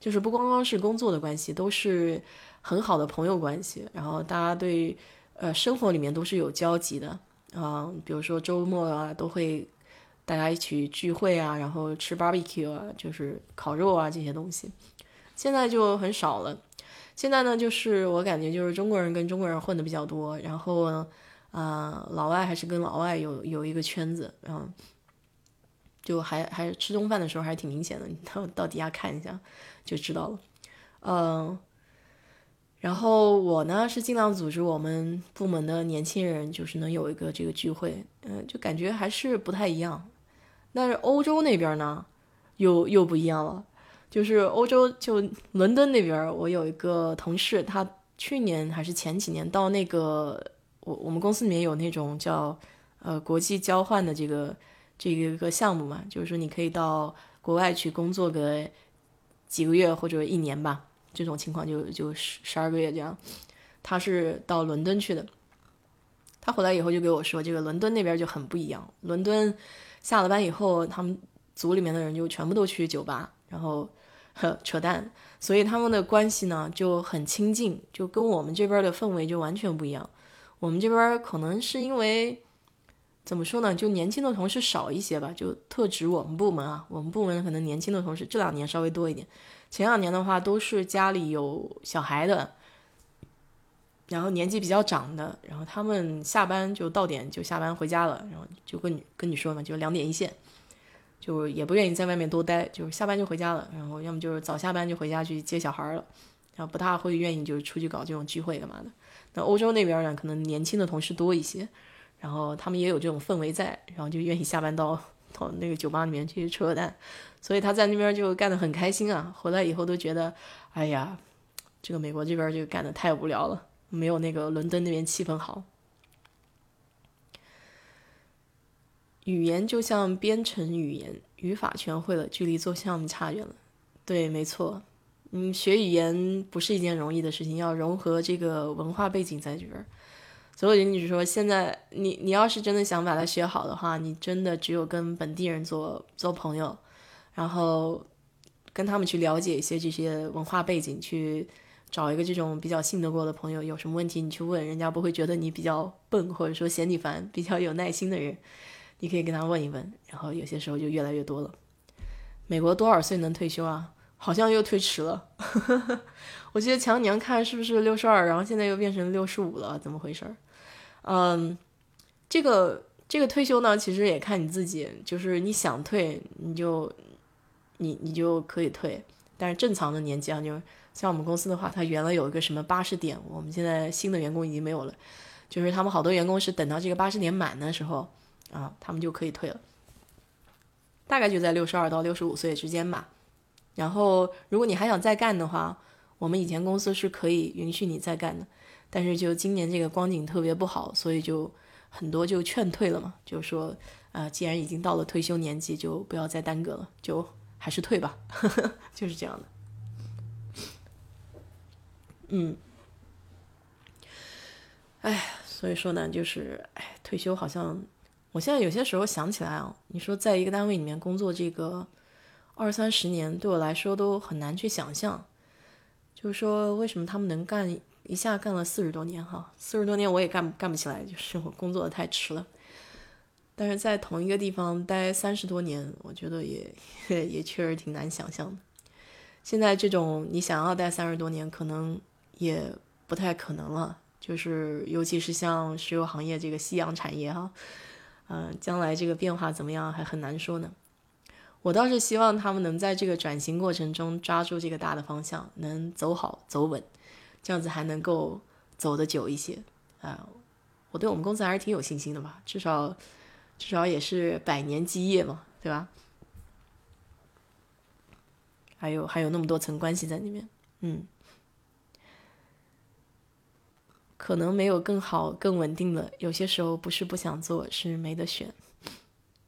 就是不光光是工作的关系，都是很好的朋友关系。然后大家对呃生活里面都是有交集的啊，比如说周末啊都会。大家一起聚会啊，然后吃 barbecue 啊，就是烤肉啊这些东西，现在就很少了。现在呢，就是我感觉就是中国人跟中国人混的比较多，然后啊，老外还是跟老外有有一个圈子，然后就还还是吃中饭的时候还挺明显的，你到到底下看一下就知道了。嗯，然后我呢是尽量组织我们部门的年轻人，就是能有一个这个聚会，嗯，就感觉还是不太一样。但是欧洲那边呢，又又不一样了。就是欧洲，就伦敦那边，我有一个同事，他去年还是前几年到那个我我们公司里面有那种叫呃国际交换的这个这个一个项目嘛，就是说你可以到国外去工作个几个月或者一年吧，这种情况就就十十二个月这样。他是到伦敦去的，他回来以后就给我说，这个伦敦那边就很不一样，伦敦。下了班以后，他们组里面的人就全部都去酒吧，然后呵扯淡，所以他们的关系呢就很亲近，就跟我们这边的氛围就完全不一样。我们这边可能是因为怎么说呢，就年轻的同事少一些吧，就特指我们部门啊，我们部门可能年轻的同事这两年稍微多一点，前两年的话都是家里有小孩的。然后年纪比较长的，然后他们下班就到点就下班回家了，然后就跟你跟你说嘛，就两点一线，就也不愿意在外面多待，就是下班就回家了，然后要么就是早下班就回家去接小孩了，然后不大会愿意就是出去搞这种聚会干嘛的。那欧洲那边呢，可能年轻的同事多一些，然后他们也有这种氛围在，然后就愿意下班到到那个酒吧里面去扯淡，所以他在那边就干得很开心啊。回来以后都觉得，哎呀，这个美国这边就干得太无聊了，没有那个伦敦那边气氛好。语言就像编程语言，语法全会了，距离做项目差远了。对，没错。嗯，学语言不是一件容易的事情，要融合这个文化背景在这边。所以我跟你说，现在你你要是真的想把它学好的话，你真的只有跟本地人做做朋友，然后跟他们去了解一些这些文化背景，去找一个这种比较信得过的朋友，有什么问题你去问，人家不会觉得你比较笨，或者说嫌你烦，比较有耐心的人，你可以跟他问一问，然后有些时候就越来越多了。美国多少岁能退休啊？好像又推迟了，我记得前两年看是不是六十二，然后现在又变成六十五了，怎么回事？嗯，这个这个退休呢，其实也看你自己，就是你想退，你就你你就可以退，但是正常的年纪啊，就像我们公司的话，它原来有一个什么八十点，我们现在新的员工已经没有了，就是他们好多员工是等到这个八十点满的时候啊，他们就可以退了，大概就在六十二到六十五岁之间吧。然后，如果你还想再干的话，我们以前公司是可以允许你再干的。但是就今年这个光景特别不好，所以就很多就劝退了嘛，就说啊，既然已经到了退休年纪，就不要再耽搁了，就还是退吧，就是这样的。嗯，哎，所以说呢，就是哎，退休好像，我现在有些时候想起来啊，你说在一个单位里面工作这个。二三十年对我来说都很难去想象，就是说为什么他们能干一下干了四十多年哈，四十多年我也干干不起来，就是我工作的太迟了。但是在同一个地方待三十多年，我觉得也也确实挺难想象的。现在这种你想要待三十多年，可能也不太可能了，就是尤其是像石油行业这个夕阳产业哈，嗯，将来这个变化怎么样还很难说呢。我倒是希望他们能在这个转型过程中抓住这个大的方向，能走好走稳，这样子还能够走得久一些啊！我对我们公司还是挺有信心的吧，至少至少也是百年基业嘛，对吧？还有还有那么多层关系在里面，嗯，可能没有更好更稳定的，有些时候不是不想做，是没得选，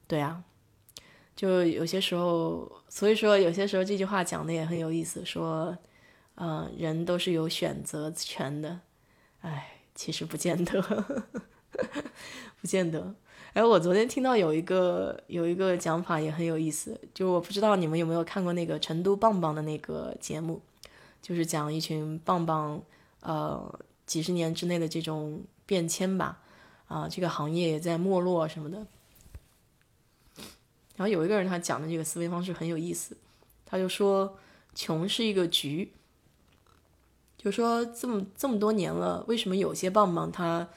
对啊。就有些时候，所以说有些时候这句话讲的也很有意思，说，嗯，人都是有选择权的，哎，其实不见得，不见得。哎，我昨天听到有一个有一个讲法也很有意思，就我不知道你们有没有看过那个成都棒棒的那个节目，就是讲一群棒棒，呃，几十年之内的这种变迁吧，啊，这个行业也在没落什么的。然后有一个人，他讲的这个思维方式很有意思，他就说，穷是一个局，就说这么这么多年了，为什么有些棒棒他，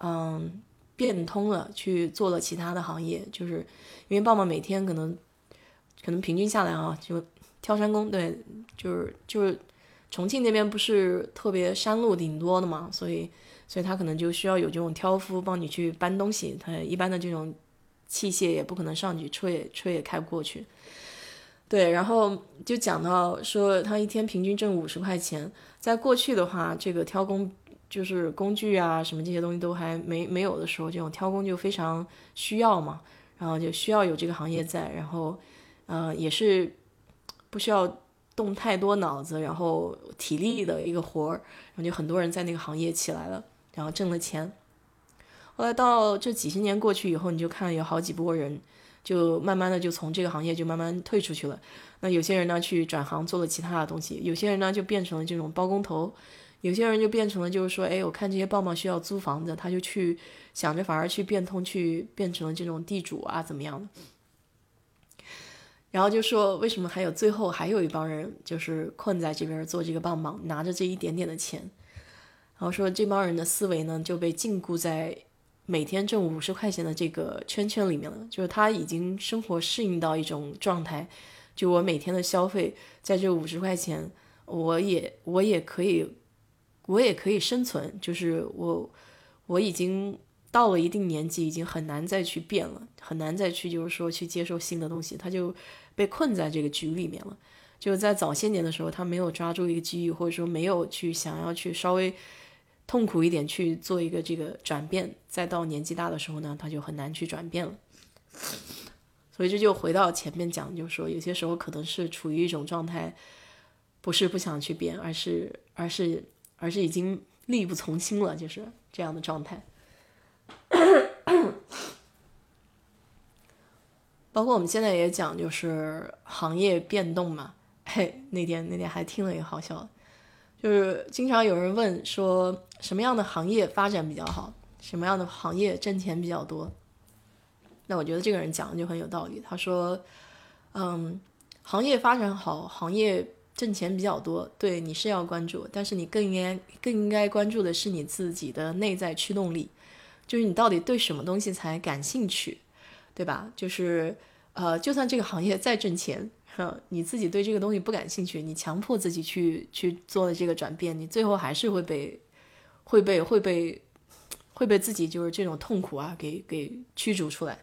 嗯，变通了，去做了其他的行业，就是因为棒棒每天可能，可能平均下来啊，就挑山工，对，就是就是重庆那边不是特别山路挺多的嘛，所以所以他可能就需要有这种挑夫帮你去搬东西，他一般的这种。器械也不可能上去，车也车也开不过去。对，然后就讲到说，他一天平均挣五十块钱。在过去的话，这个挑工就是工具啊什么这些东西都还没没有的时候，这种挑工就非常需要嘛。然后就需要有这个行业在，然后，呃，也是不需要动太多脑子，然后体力的一个活儿。然后就很多人在那个行业起来了，然后挣了钱。后来到这几十年过去以后，你就看有好几波人，就慢慢的就从这个行业就慢慢退出去了。那有些人呢去转行做了其他的东西，有些人呢就变成了这种包工头，有些人就变成了就是说，哎，我看这些棒棒需要租房子，他就去想着反而去变通，去变成了这种地主啊怎么样的。然后就说为什么还有最后还有一帮人就是困在这边做这个棒棒，拿着这一点点的钱，然后说这帮人的思维呢就被禁锢在。每天挣五十块钱的这个圈圈里面了，就是他已经生活适应到一种状态，就我每天的消费在这五十块钱，我也我也可以，我也可以生存，就是我我已经到了一定年纪，已经很难再去变了，很难再去就是说去接受新的东西，他就被困在这个局里面了。就在早些年的时候，他没有抓住一个机遇，或者说没有去想要去稍微痛苦一点去做一个这个转变，再到年纪大的时候呢，他就很难去转变了。所以这就回到前面讲，就是说有些时候可能是处于一种状态，不是不想去变，而是而是而是已经力不从心了，就是这样的状态。包括我们现在也讲，就是行业变动嘛。嘿，那天那天还听了一个好笑，就是经常有人问说什么样的行业发展比较好，什么样的行业挣钱比较多。那我觉得这个人讲的就很有道理。他说，嗯，行业发展好，行业挣钱比较多，对，你是要关注，但是你更应该更应该关注的是你自己的内在驱动力，就是你到底对什么东西才感兴趣，对吧？就是呃，就算这个行业再挣钱。你自己对这个东西不感兴趣，你强迫自己去去做的这个转变，你最后还是会被会被会被会被自己就是这种痛苦啊给给驱逐出来。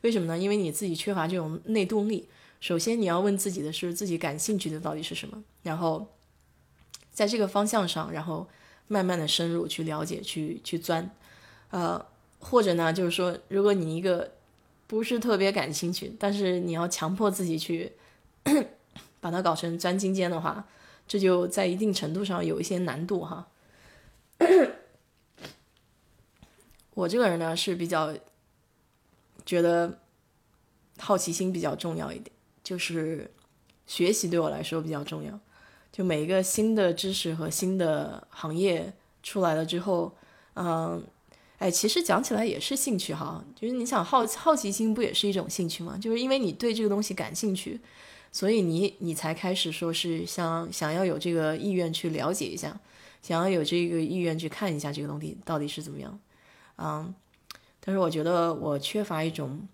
为什么呢？因为你自己缺乏这种内动力。首先你要问自己的是自己感兴趣的到底是什么，然后在这个方向上，然后慢慢的深入去了解，去去钻。呃，或者呢，就是说，如果你一个不是特别感兴趣，但是你要强迫自己去。把它搞成钻金尖的话，这就在一定程度上有一些难度哈。我这个人呢是比较觉得好奇心比较重要一点，就是学习对我来说比较重要。就每一个新的知识和新的行业出来了之后，嗯，哎，其实讲起来也是兴趣哈。就是你想好好奇心不也是一种兴趣吗？就是因为你对这个东西感兴趣。所以你你才开始说是想想要有这个意愿去了解一下，想要有这个意愿去看一下这个东西到底是怎么样，嗯，但是我觉得我缺乏一种，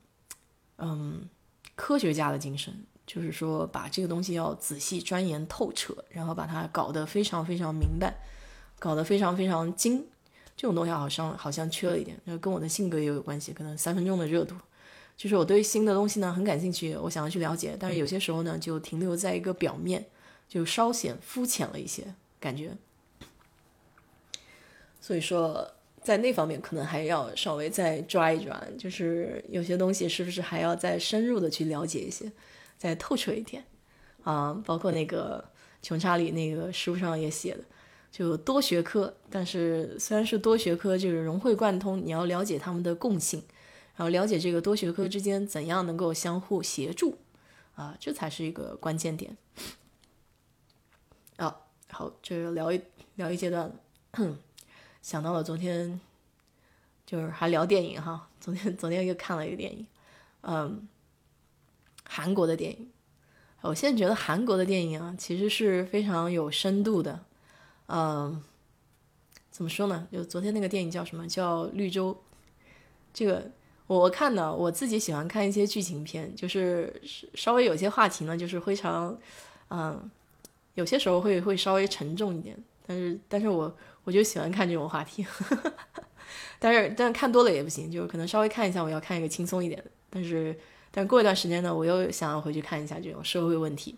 嗯，科学家的精神，就是说把这个东西要仔细钻研透彻，然后把它搞得非常非常明白，搞得非常非常精，这种东西好像好像缺了一点，那跟我的性格也有关系，可能三分钟的热度。就是我对新的东西呢很感兴趣，我想要去了解，但是有些时候呢就停留在一个表面，就稍显肤浅了一些感觉。所以说在那方面可能还要稍微再抓一抓，就是有些东西是不是还要再深入的去了解一些，再透彻一点啊。包括那个穷查理那个书上也写的，就多学科，但是虽然是多学科，就是融会贯通，你要了解他们的共性。然后了解这个多学科之间怎样能够相互协助，啊，这才是一个关键点。啊，好，这聊一聊一阶段，想到了昨天，就是还聊电影哈。昨天昨天又看了一个电影，嗯，韩国的电影。我现在觉得韩国的电影啊，其实是非常有深度的。嗯，怎么说呢？就昨天那个电影叫什么？叫《绿洲》，这个。我看呢，我自己喜欢看一些剧情片，就是稍微有些话题呢，就是非常，嗯，有些时候会会稍微沉重一点，但是但是我我就喜欢看这种话题，但是但 看多了也不行，就是可能稍微看一下，我要看一个轻松一点的，但是但过一段时间呢，我又想要回去看一下这种社会问题。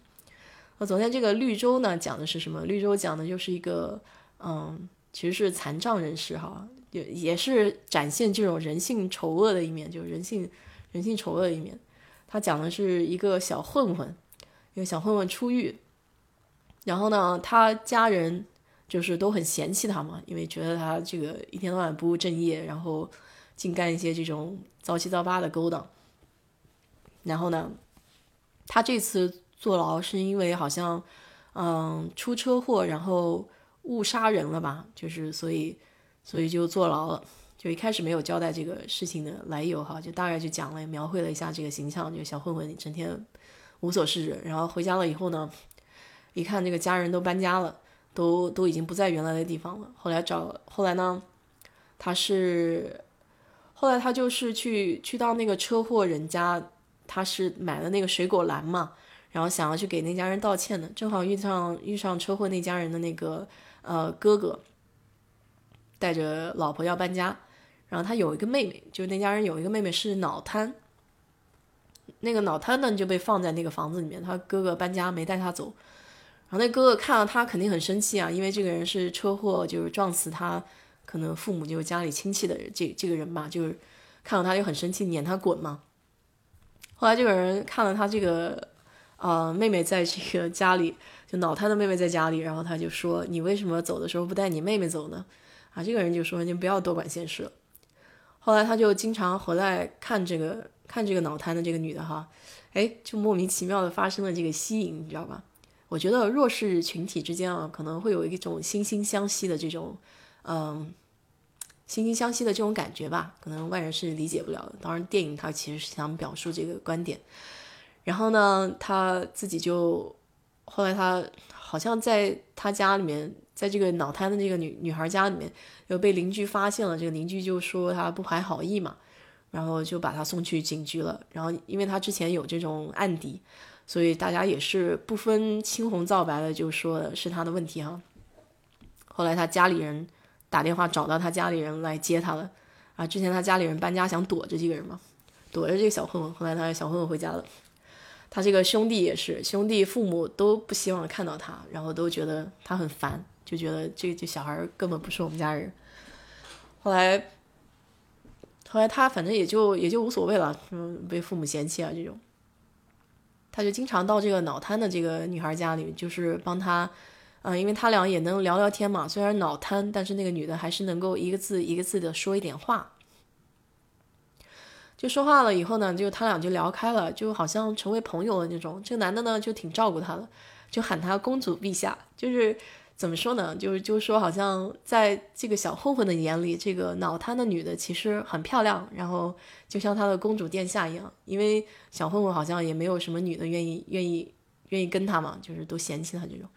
昨天这个绿洲呢讲的是什么？绿洲讲的就是一个，嗯，其实是残障人士哈。也也是展现这种人性丑恶的一面，就是人性人性丑恶的一面。他讲的是一个小混混，一个小混混出狱，然后呢，他家人就是都很嫌弃他嘛，因为觉得他这个一天到晚不务正业，然后净干一些这种糟七糟八的勾当。然后呢，他这次坐牢是因为好像嗯出车祸，然后误杀人了吧，就是所以。所以就坐牢了，就一开始没有交代这个事情的来由哈，就大概就讲了，描绘了一下这个形象，就小混混整天无所事事，然后回家了以后呢，一看这个家人都搬家了，都都已经不在原来的地方了。后来找后来呢，他是后来他就是去去到那个车祸人家，他是买了那个水果篮嘛，然后想要去给那家人道歉的，正好遇上遇上车祸那家人的那个呃哥哥。带着老婆要搬家，然后他有一个妹妹，就是那家人有一个妹妹是脑瘫，那个脑瘫呢就被放在那个房子里面，他哥哥搬家没带他走，然后那哥哥看到他肯定很生气啊，因为这个人是车祸就是撞死他，可能父母就是家里亲戚的这这个人吧，就是看到他就很生气，撵他滚嘛。后来这个人看了他这个呃妹妹在这个家里，就脑瘫的妹妹在家里，然后他就说：“你为什么走的时候不带你妹妹走呢？”啊，这个人就说：“你不要多管闲事。”后来他就经常回来看这个看这个脑瘫的这个女的哈，哎，就莫名其妙的发生了这个吸引，你知道吧？我觉得弱势群体之间啊，可能会有一种惺惺相惜的这种，嗯，惺惺相惜的这种感觉吧，可能外人是理解不了的。当然，电影它其实是想表述这个观点。然后呢，他自己就后来他好像在他家里面。在这个脑瘫的这个女女孩家里面，又被邻居发现了。这个邻居就说他不怀好意嘛，然后就把他送去警局了。然后因为他之前有这种案底，所以大家也是不分青红皂白的就说是他的问题哈。后来他家里人打电话找到他家里人来接他了啊。之前他家里人搬家想躲着这个人嘛，躲着这个小混混。后来他小混混回家了，他这个兄弟也是，兄弟父母都不希望看到他，然后都觉得他很烦。就觉得这这小孩根本不是我们家人。后来，后来他反正也就也就无所谓了，嗯，被父母嫌弃啊这种。他就经常到这个脑瘫的这个女孩家里，就是帮她，嗯，因为他俩也能聊聊天嘛。虽然脑瘫，但是那个女的还是能够一个字一个字的说一点话。就说话了以后呢，就他俩就聊开了，就好像成为朋友了那种。这个男的呢，就挺照顾她的，就喊她公主陛下，就是。怎么说呢？就是就说，好像在这个小混混的眼里，这个脑瘫的女的其实很漂亮，然后就像他的公主殿下一样。因为小混混好像也没有什么女的愿意愿意愿意跟他嘛，就是都嫌弃他这种。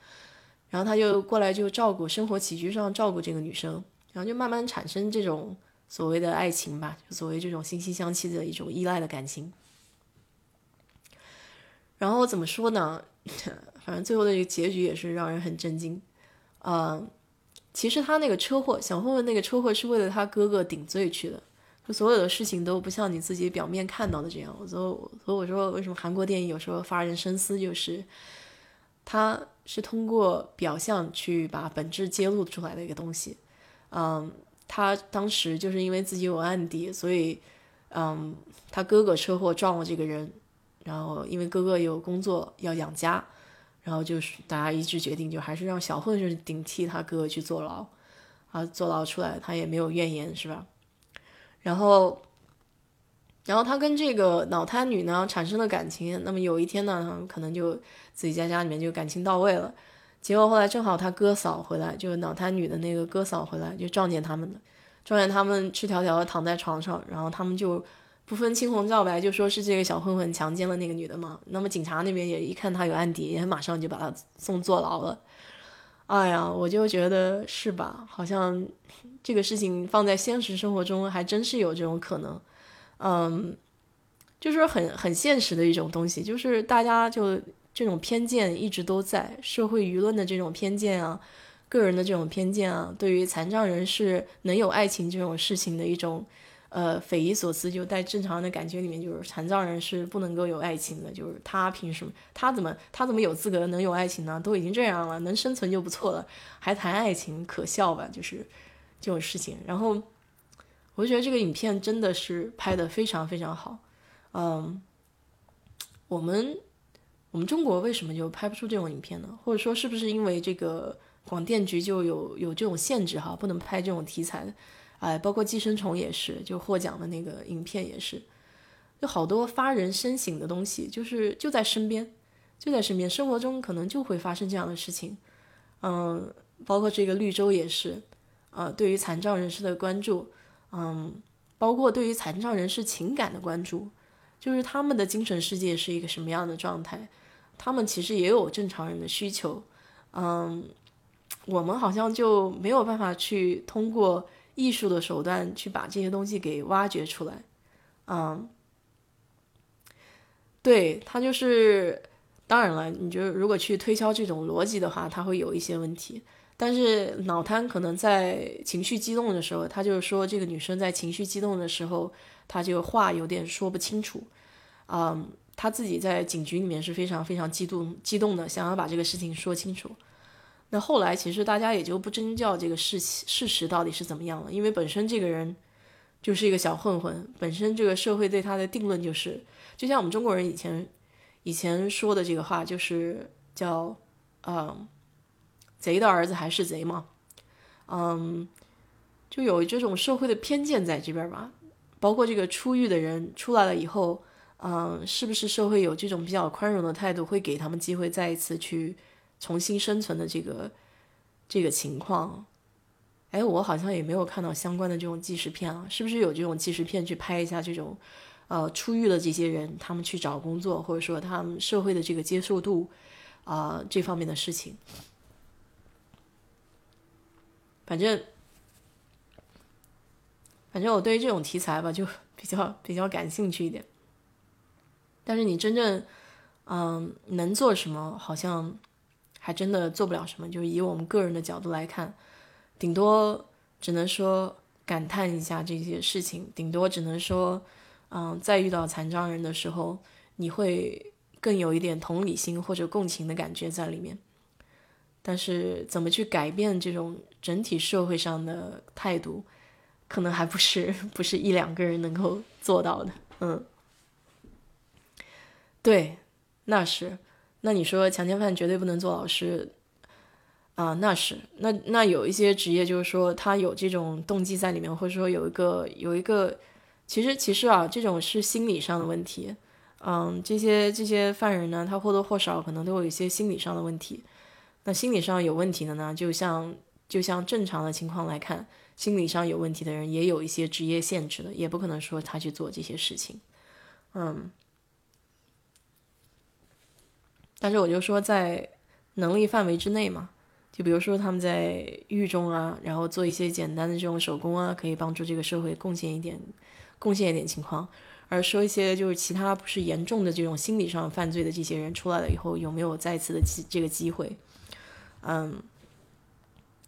然后他就过来就照顾生活起居上照顾这个女生，然后就慢慢产生这种所谓的爱情吧，就所谓这种惺惺相惜的一种依赖的感情。然后怎么说呢？反正最后的这个结局也是让人很震惊。嗯，其实他那个车祸，小混混那个车祸是为了他哥哥顶罪去的，就所有的事情都不像你自己表面看到的这样。所以，所以我说为什么韩国电影有时候发人深思，就是他是通过表象去把本质揭露出来的一个东西。嗯，他当时就是因为自己有案底，所以，嗯，他哥哥车祸撞了这个人，然后因为哥哥有工作要养家。然后就是大家一致决定，就还是让小混混顶替他哥哥去坐牢，啊，坐牢出来他也没有怨言，是吧？然后，然后他跟这个脑瘫女呢产生了感情。那么有一天呢，可能就自己在家里面就感情到位了。结果后来正好他哥嫂回来，就是脑瘫女的那个哥嫂回来，就撞见他们了，撞见他们赤条条的躺在床上，然后他们就。不分青红皂白，就说是这个小混混强奸了那个女的嘛。那么警察那边也一看他有案底，也马上就把他送坐牢了。哎呀，我就觉得是吧？好像这个事情放在现实生活中还真是有这种可能。嗯，就是很很现实的一种东西，就是大家就这种偏见一直都在，社会舆论的这种偏见啊，个人的这种偏见啊，对于残障人士能有爱情这种事情的一种。呃，匪夷所思，就在正常人的感觉里面，就是残障人是不能够有爱情的，就是他凭什么？他怎么他怎么有资格能有爱情呢？都已经这样了，能生存就不错了，还谈爱情，可笑吧？就是这种事情。然后我觉得这个影片真的是拍的非常非常好。嗯，我们我们中国为什么就拍不出这种影片呢？或者说是不是因为这个广电局就有有这种限制哈，不能拍这种题材的？哎，包括寄生虫也是，就获奖的那个影片也是，有好多发人深省的东西，就是就在身边，就在身边，生活中可能就会发生这样的事情。嗯，包括这个绿洲也是，呃，对于残障人士的关注，嗯，包括对于残障人士情感的关注，就是他们的精神世界是一个什么样的状态，他们其实也有正常人的需求，嗯，我们好像就没有办法去通过。艺术的手段去把这些东西给挖掘出来，嗯，对他就是当然了，你就如果去推敲这种逻辑的话，他会有一些问题。但是脑瘫可能在情绪激动的时候，他就是说这个女生在情绪激动的时候，她就话有点说不清楚。嗯，她自己在警局里面是非常非常激动激动的，想要把这个事情说清楚。那后来其实大家也就不争较这个事事实到底是怎么样了，因为本身这个人就是一个小混混，本身这个社会对他的定论就是，就像我们中国人以前以前说的这个话，就是叫嗯。贼的儿子还是贼吗？嗯，就有这种社会的偏见在这边吧。包括这个出狱的人出来了以后，嗯，是不是社会有这种比较宽容的态度，会给他们机会再一次去重新生存的这个这个情况？哎，我好像也没有看到相关的这种纪实片啊，是不是有这种纪实片去拍一下这种呃出狱的这些人，他们去找工作，或者说他们社会的这个接受度啊这方面的事情？反正，反正我对于这种题材吧，就 比较比较感兴趣一点。但是你真正，嗯，能做什么，好像还真的做不了什么。就是以我们个人的角度来看，顶多只能说感叹一下这些事情，顶多只能说，嗯，在遇到残障人的时候，你会更有一点同理心或者共情的感觉在里面。但是怎么去改变这种整体社会上的态度，可能还不是不是一两个人能够做到的。嗯，对，那是。那你说强奸犯绝对不能做老师啊？那是。那那有一些职业就是说他有这种动机在里面，或者说有一个有一个，其实其实啊，这种是心理上的问题。嗯，这些这些犯人呢，他或多或少可能都有一些心理上的问题。那心理上有问题的呢？就像就像正常的情况来看，心理上有问题的人也有一些职业限制的，也不可能说他去做这些事情。嗯，但是我就说在能力范围之内嘛，就比如说他们在狱中啊，然后做一些简单的这种手工啊，可以帮助这个社会贡献一点，贡献一点情况。而说一些就是其他不是严重的这种心理上犯罪的这些人出来了以后，有没有再次的机这个机会？嗯，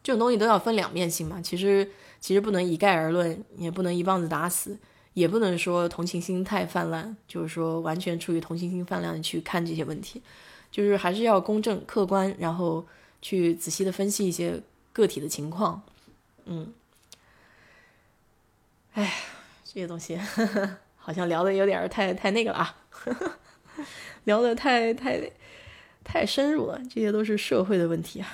这种东西都要分两面性嘛。其实，其实不能一概而论，也不能一棒子打死，也不能说同情心太泛滥，就是说完全出于同情心泛滥去看这些问题，就是还是要公正客观，然后去仔细的分析一些个体的情况。嗯，哎，这些东西 好像聊的有点太太那个了啊，聊的太太。太深入了，这些都是社会的问题啊。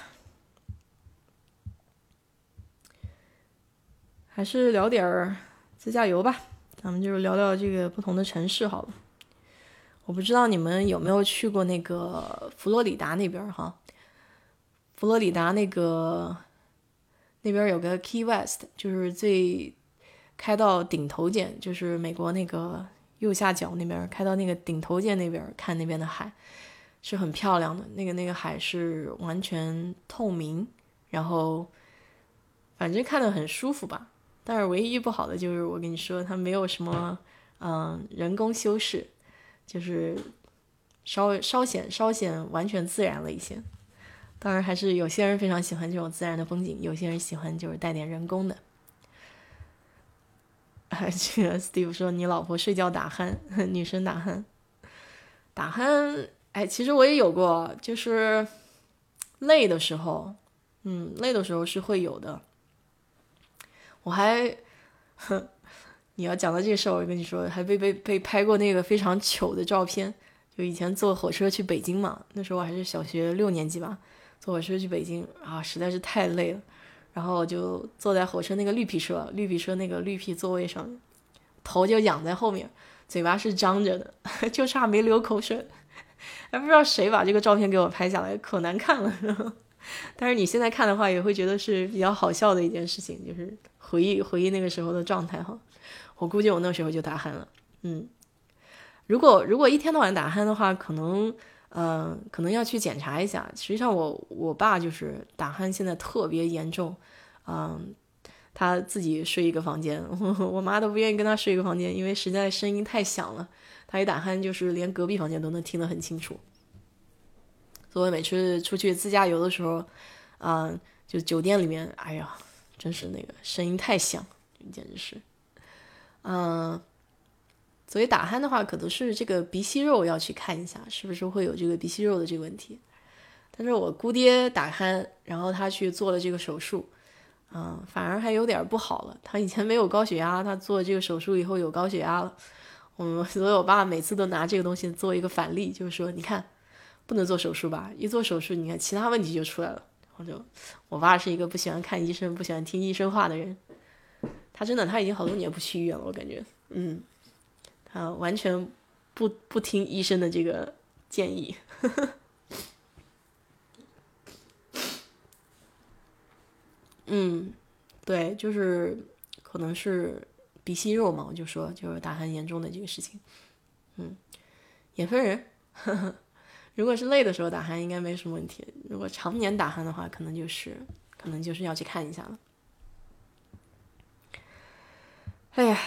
还是聊点儿自驾游吧，咱们就聊聊这个不同的城市好了。我不知道你们有没有去过那个佛罗里达那边哈？佛罗里达那个那边有个 Key West，就是最开到顶头舰，就是美国那个右下角那边开到那个顶头舰那边看那边的海。是很漂亮的，那个那个海是完全透明，然后反正看的很舒服吧。但是唯一不好的就是我跟你说，它没有什么嗯人工修饰，就是稍微稍显稍显完全自然了一些。当然还是有些人非常喜欢这种自然的风景，有些人喜欢就是带点人工的。这个 Steve 说你老婆睡觉打鼾，女生打鼾，打鼾。哎，其实我也有过，就是累的时候，嗯，累的时候是会有的。我还，哼你要讲到这事儿，我跟你说，还被被被拍过那个非常糗的照片。就以前坐火车去北京嘛，那时候我还是小学六年级吧，坐火车去北京啊，实在是太累了。然后就坐在火车那个绿皮车，绿皮车那个绿皮座位上，头就仰在后面，嘴巴是张着的，就差没流口水。还不知道谁把这个照片给我拍下来，可难看了。但是你现在看的话，也会觉得是比较好笑的一件事情，就是回忆回忆那个时候的状态哈。我估计我那时候就打鼾了。嗯，如果如果一天到晚打鼾的话，可能嗯可能要去检查一下。实际上我我爸就是打鼾现在特别严重，嗯，他自己睡一个房间，我妈都不愿意跟他睡一个房间，因为实在声音太响了。他一打鼾，就是连隔壁房间都能听得很清楚。所以每次出去自驾游的时候，嗯，就酒店里面，哎呀，真是那个声音太响，简直是。嗯，所以打鼾的话，可能是这个鼻息肉要去看一下，是不是会有这个鼻息肉的这个问题。但是我姑爹打鼾，然后他去做了这个手术，嗯，反而还有点不好了。他以前没有高血压，他做这个手术以后有高血压了。我们 所以我爸每次都拿这个东西做一个反例，就是说，你看，不能做手术吧？一做手术，你看其他问题就出来了。我就，我爸是一个不喜欢看医生、不喜欢听医生话的人。他真的，他已经好多年不去医院了，我感觉，嗯，他完全不不听医生的这个建议。嗯，对，就是可能是鼻息肉嘛，我就说就是打鼾严重的这个事情。嗯，也分人，如果是累的时候打鼾应该没什么问题，如果常年打鼾的话，可能就是可能就是要去看一下了。哎呀，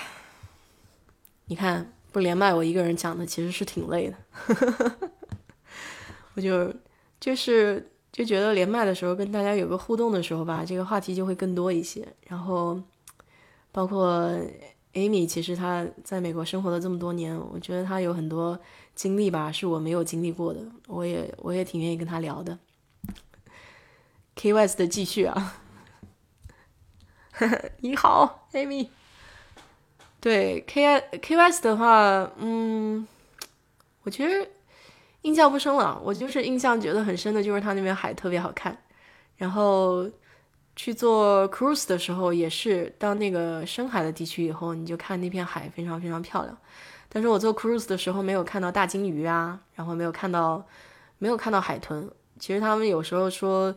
你看，不连麦我一个人讲的其实是挺累的。我就就是就觉得连麦的时候跟大家有个互动的时候吧，这个话题就会更多一些。然后，包括 Amy，其实她在美国生活了这么多年，我觉得她有很多经历吧，是我没有经历过的。我也我也挺愿意跟她聊的。Kys 的继续啊，你好，Amy。对 K I K S 的话，嗯，我其实印象不深了。我就是印象觉得很深的，就是他那边海特别好看。然后去做 cruise 的时候，也是到那个深海的地区以后，你就看那片海非常非常漂亮。但是我做 cruise 的时候没有看到大金鱼啊，然后没有看到没有看到海豚。其实他们有时候说。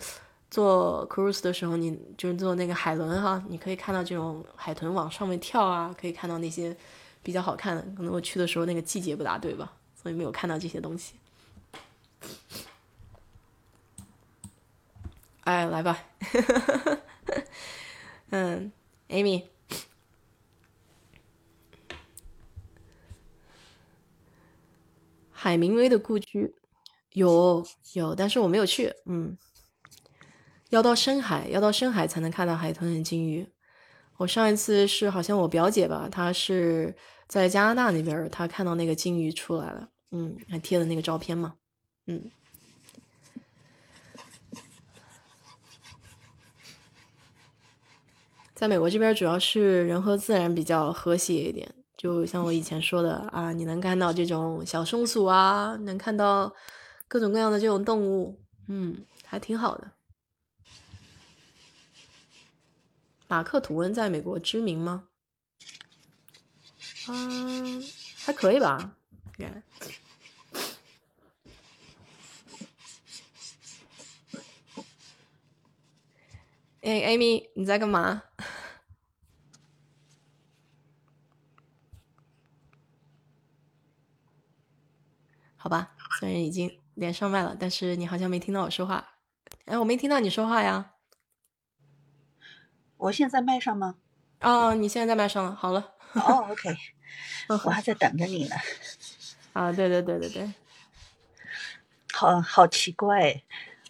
做 cruise 的时候，你就是坐那个海轮哈，你可以看到这种海豚往上面跳啊，可以看到那些比较好看的。可能我去的时候那个季节不大对吧，所以没有看到这些东西。哎，来吧，嗯，Amy，海明威的故居有有，但是我没有去，嗯。要到深海，要到深海才能看到海豚和鲸鱼。我上一次是好像我表姐吧，她是在加拿大那边，她看到那个鲸鱼出来了，嗯，还贴了那个照片嘛，嗯。在美国这边，主要是人和自然比较和谐一点，就像我以前说的啊，你能看到这种小松鼠啊，能看到各种各样的这种动物，嗯，还挺好的。马克吐温在美国知名吗？嗯，还可以吧。应该哎，Amy，你在干嘛？好吧，虽然已经连上麦了，但是你好像没听到我说话。哎，我没听到你说话呀。我现在麦上吗？哦，你现在在麦上了。好了。哦，OK，我还在等着你呢。啊，对对对对对。好好奇怪，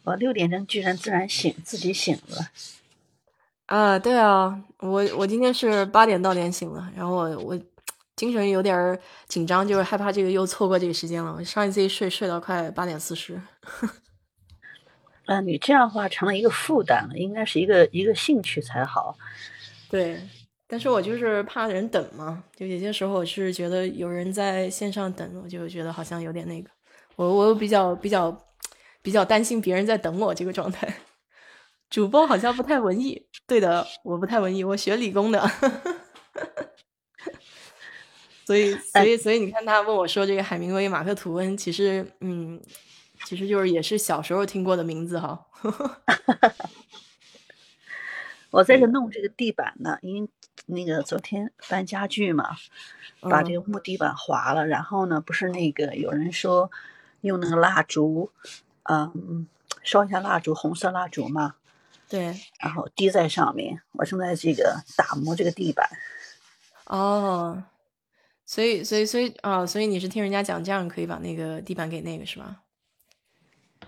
我六点钟居然自然醒，自己醒了。啊，对啊，我我今天是八点到点醒了，然后我我精神有点紧张，就是害怕这个又错过这个时间了。我上一次一睡睡到快八点四十。啊，你这样的话成了一个负担了，应该是一个一个兴趣才好。对，但是我就是怕人等嘛，就有些时候我是觉得有人在线上等，我就觉得好像有点那个，我我比较比较比较担心别人在等我这个状态。主播好像不太文艺，对的，我不太文艺，我学理工的，所以所以所以你看他问我说这个海明威、马克吐温，其实嗯。其实就是也是小时候听过的名字哈。我在这弄这个地板呢，因为那个昨天搬家具嘛，把这个木地板划了，然后呢，不是那个有人说用那个蜡烛，嗯，烧一下蜡烛，红色蜡烛嘛，对，然后滴在上面。我正在这个打磨这个地板。哦，所以所以所以啊，所以你是听人家讲这样可以把那个地板给那个是吧？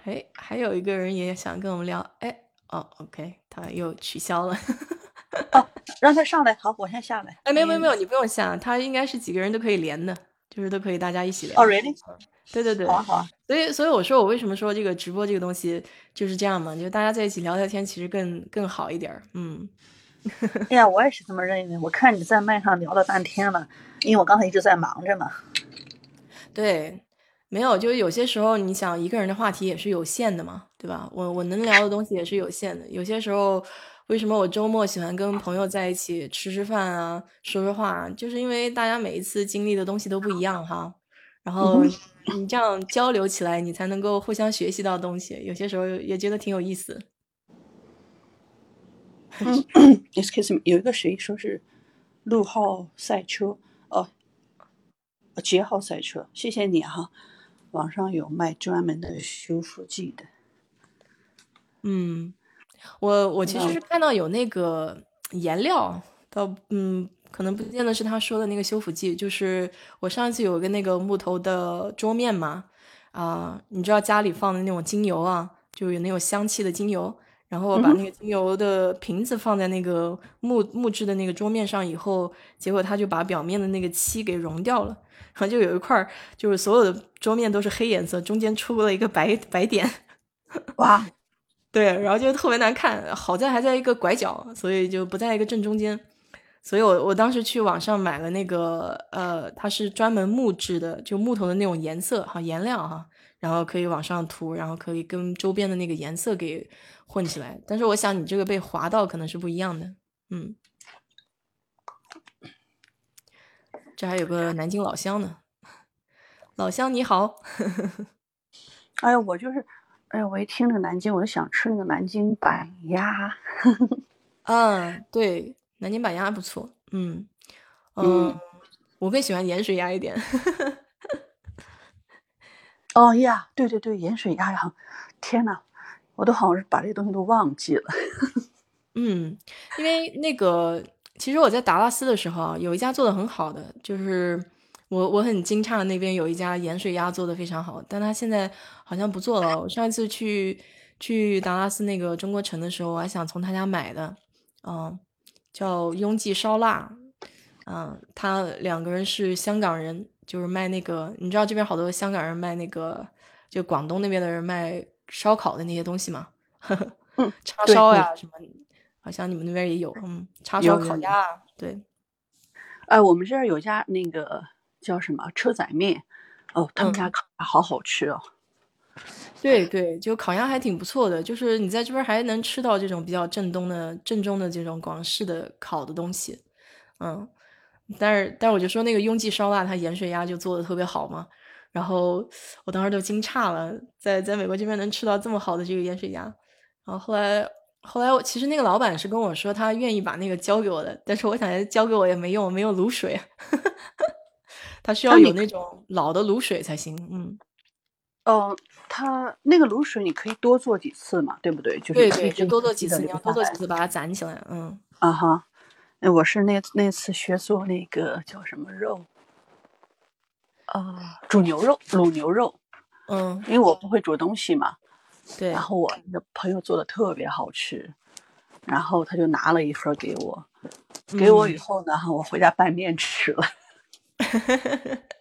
哎，还有一个人也想跟我们聊，哎，哦，OK，他又取消了。哦，让他上来，好，我先下来。哎，没有没有没有，你不用下，他应该是几个人都可以连的，就是都可以大家一起连。哦，Really？对对对，好啊好啊。所以所以我说我为什么说这个直播这个东西就是这样嘛，就大家在一起聊聊天，其实更更好一点儿。嗯。哎呀，我也是这么认为。我看你在麦上聊了半天了，因为我刚才一直在忙着嘛。对，没有，就是有些时候你想一个人的话题也是有限的嘛，对吧？我我能聊的东西也是有限的。有些时候，为什么我周末喜欢跟朋友在一起吃吃饭啊，说说话，就是因为大家每一次经历的东西都不一样哈。然后你这样交流起来，你才能够互相学习到东西。有些时候也觉得挺有意思。嗯，excuse me，有一个谁说是陆浩赛车哦，捷号赛车，谢谢你哈。网上有卖专门的修复剂的。嗯，我我其实是看到有那个颜料，倒嗯，可能不见得是他说的那个修复剂，就是我上一次有个那个木头的桌面嘛，啊，你知道家里放的那种精油啊，就有那种香气的精油。然后我把那个精油的瓶子放在那个木木质的那个桌面上以后，结果它就把表面的那个漆给融掉了，然后就有一块儿，就是所有的桌面都是黑颜色，中间出了一个白白点，哇，对，然后就特别难看。好在还在一个拐角，所以就不在一个正中间。所以我我当时去网上买了那个，呃，它是专门木质的，就木头的那种颜色哈颜料哈，然后可以往上涂，然后可以跟周边的那个颜色给。混起来，但是我想你这个被划到可能是不一样的，嗯。这还有个南京老乡呢，老乡你好。哎呀，我就是，哎呀，我一听那个南京，我就想吃那个南京板鸭。嗯，对，南京板鸭不错，嗯嗯，我更喜欢盐水鸭一点。哦呀，对对对，盐水鸭呀，天呐！我都好像是把这些东西都忘记了。嗯，因为那个，其实我在达拉斯的时候，有一家做的很好的，就是我我很惊诧，那边有一家盐水鸭做的非常好，但他现在好像不做了。我上一次去去达拉斯那个中国城的时候，我还想从他家买的，嗯，叫拥记烧腊，嗯，他两个人是香港人，就是卖那个，你知道这边好多香港人卖那个，就广东那边的人卖。烧烤的那些东西嘛，嗯，叉烧呀什么，好像你们那边也有，嗯，叉烧烤鸭，对。哎，我们这儿有家那个叫什么车仔面，哦，他们家烤鸭好好吃哦。对对，就烤鸭还挺不错的，就是你在这边还能吃到这种比较正宗的、正宗的这种广式的烤的东西，嗯。但是，但是我就说那个雍记烧腊，它盐水鸭就做的特别好嘛。然后我当时都惊诧了，在在美国这边能吃到这么好的这个盐水鸭。然后后来后来，我其实那个老板是跟我说，他愿意把那个交给我的，但是我想交给我也没用，没有卤水，他需要有那种老的卤水才行。嗯，哦，他那个卤水你可以多做几次嘛，对不对？就是对对，就多做几次，你要多做几次把它攒起来。嗯啊哈，那我是那那次学做那个叫什么肉。啊，煮牛肉，卤牛肉，嗯，因为我不会煮东西嘛，对。然后我的朋友做的特别好吃，然后他就拿了一份给我，给我以后呢，我回家拌面吃了。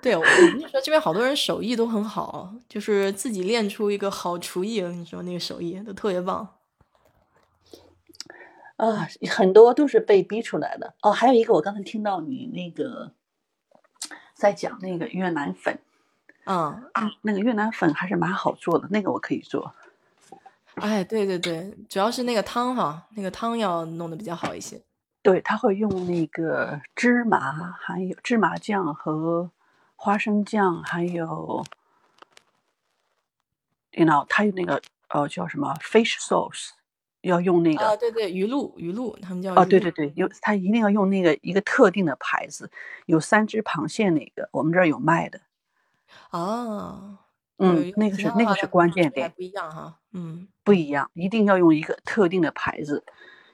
对，我跟你说，这边好多人手艺都很好，就是自己练出一个好厨艺。你说那个手艺都特别棒。啊，很多都是被逼出来的。哦，还有一个，我刚才听到你那个。在讲那个越南粉，嗯，那个越南粉还是蛮好做的，那个我可以做。哎，对对对，主要是那个汤哈，那个汤要弄得比较好一些。对，他会用那个芝麻，还有芝麻酱和花生酱，还有，you know，他有那个呃叫什么 fish sauce。要用那个啊，对对，鱼露鱼露，他们叫哦，对对对，有它一定要用那个一个特定的牌子，有三只螃蟹那个，我们这儿有卖的。哦，嗯，那个是那个是关键点，不一样哈，嗯，不一样，一定要用一个特定的牌子，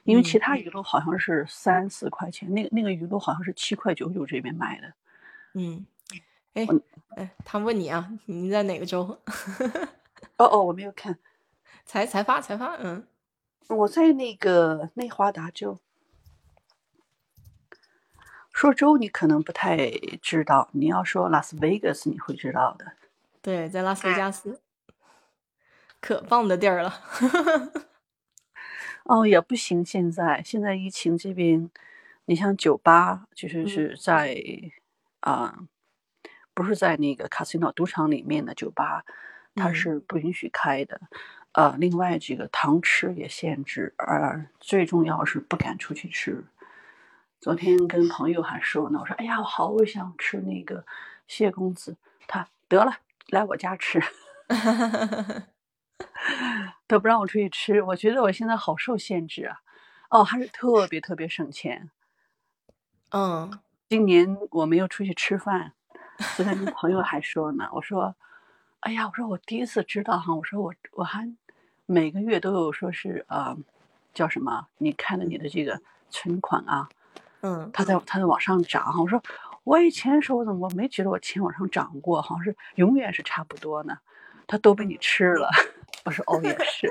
因为其他鱼露好像是三四块钱，那个那个鱼露好像是七块九九这边买的。嗯，哎哎，他问你啊，你在哪个州？哦哦，我没有看。才才发才发，嗯，我在那个内华达州。说州你可能不太知道，你要说拉斯维加斯你会知道的。对，在拉斯维加斯，可棒的地儿了。哦，也不行，现在现在疫情这边，你像酒吧，就是是在啊，不是在那个卡西诺赌场里面的酒吧，它是不允许开的。呃，另外这个堂吃也限制，而最重要是不敢出去吃。昨天跟朋友还说呢，我说哎呀，我好想吃那个谢公子，他得了，来我家吃。都不让我出去吃，我觉得我现在好受限制啊！哦，还是特别特别省钱。嗯，今年我没有出去吃饭，昨天跟朋友还说呢，我说，哎呀，我说我第一次知道哈，我说我我还每个月都有说是呃，叫什么？你看了你的这个存款啊，嗯，它在它在往上涨哈。我说我以前说我怎么没觉得我钱往上涨过？好像是永远是差不多呢。它都被你吃了。我说哦，也是。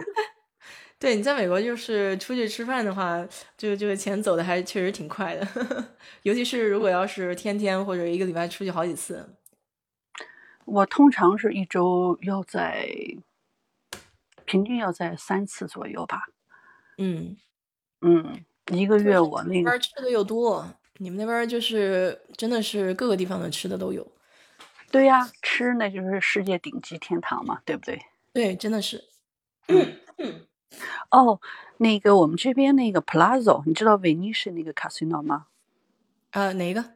对，你在美国就是出去吃饭的话，这个这个钱走的还确实挺快的，尤其是如果要是天天或者一个礼拜出去好几次。我通常是一周要在平均要在三次左右吧。嗯嗯，一个月我那边吃的又多，你们那边就是真的是各个地方的吃的都有。对呀，吃那就是世界顶级天堂嘛，对不对？对，真的是。哦，那个我们这边那个 Plaza，你知道威尼斯那个 casino 吗？呃，哪个？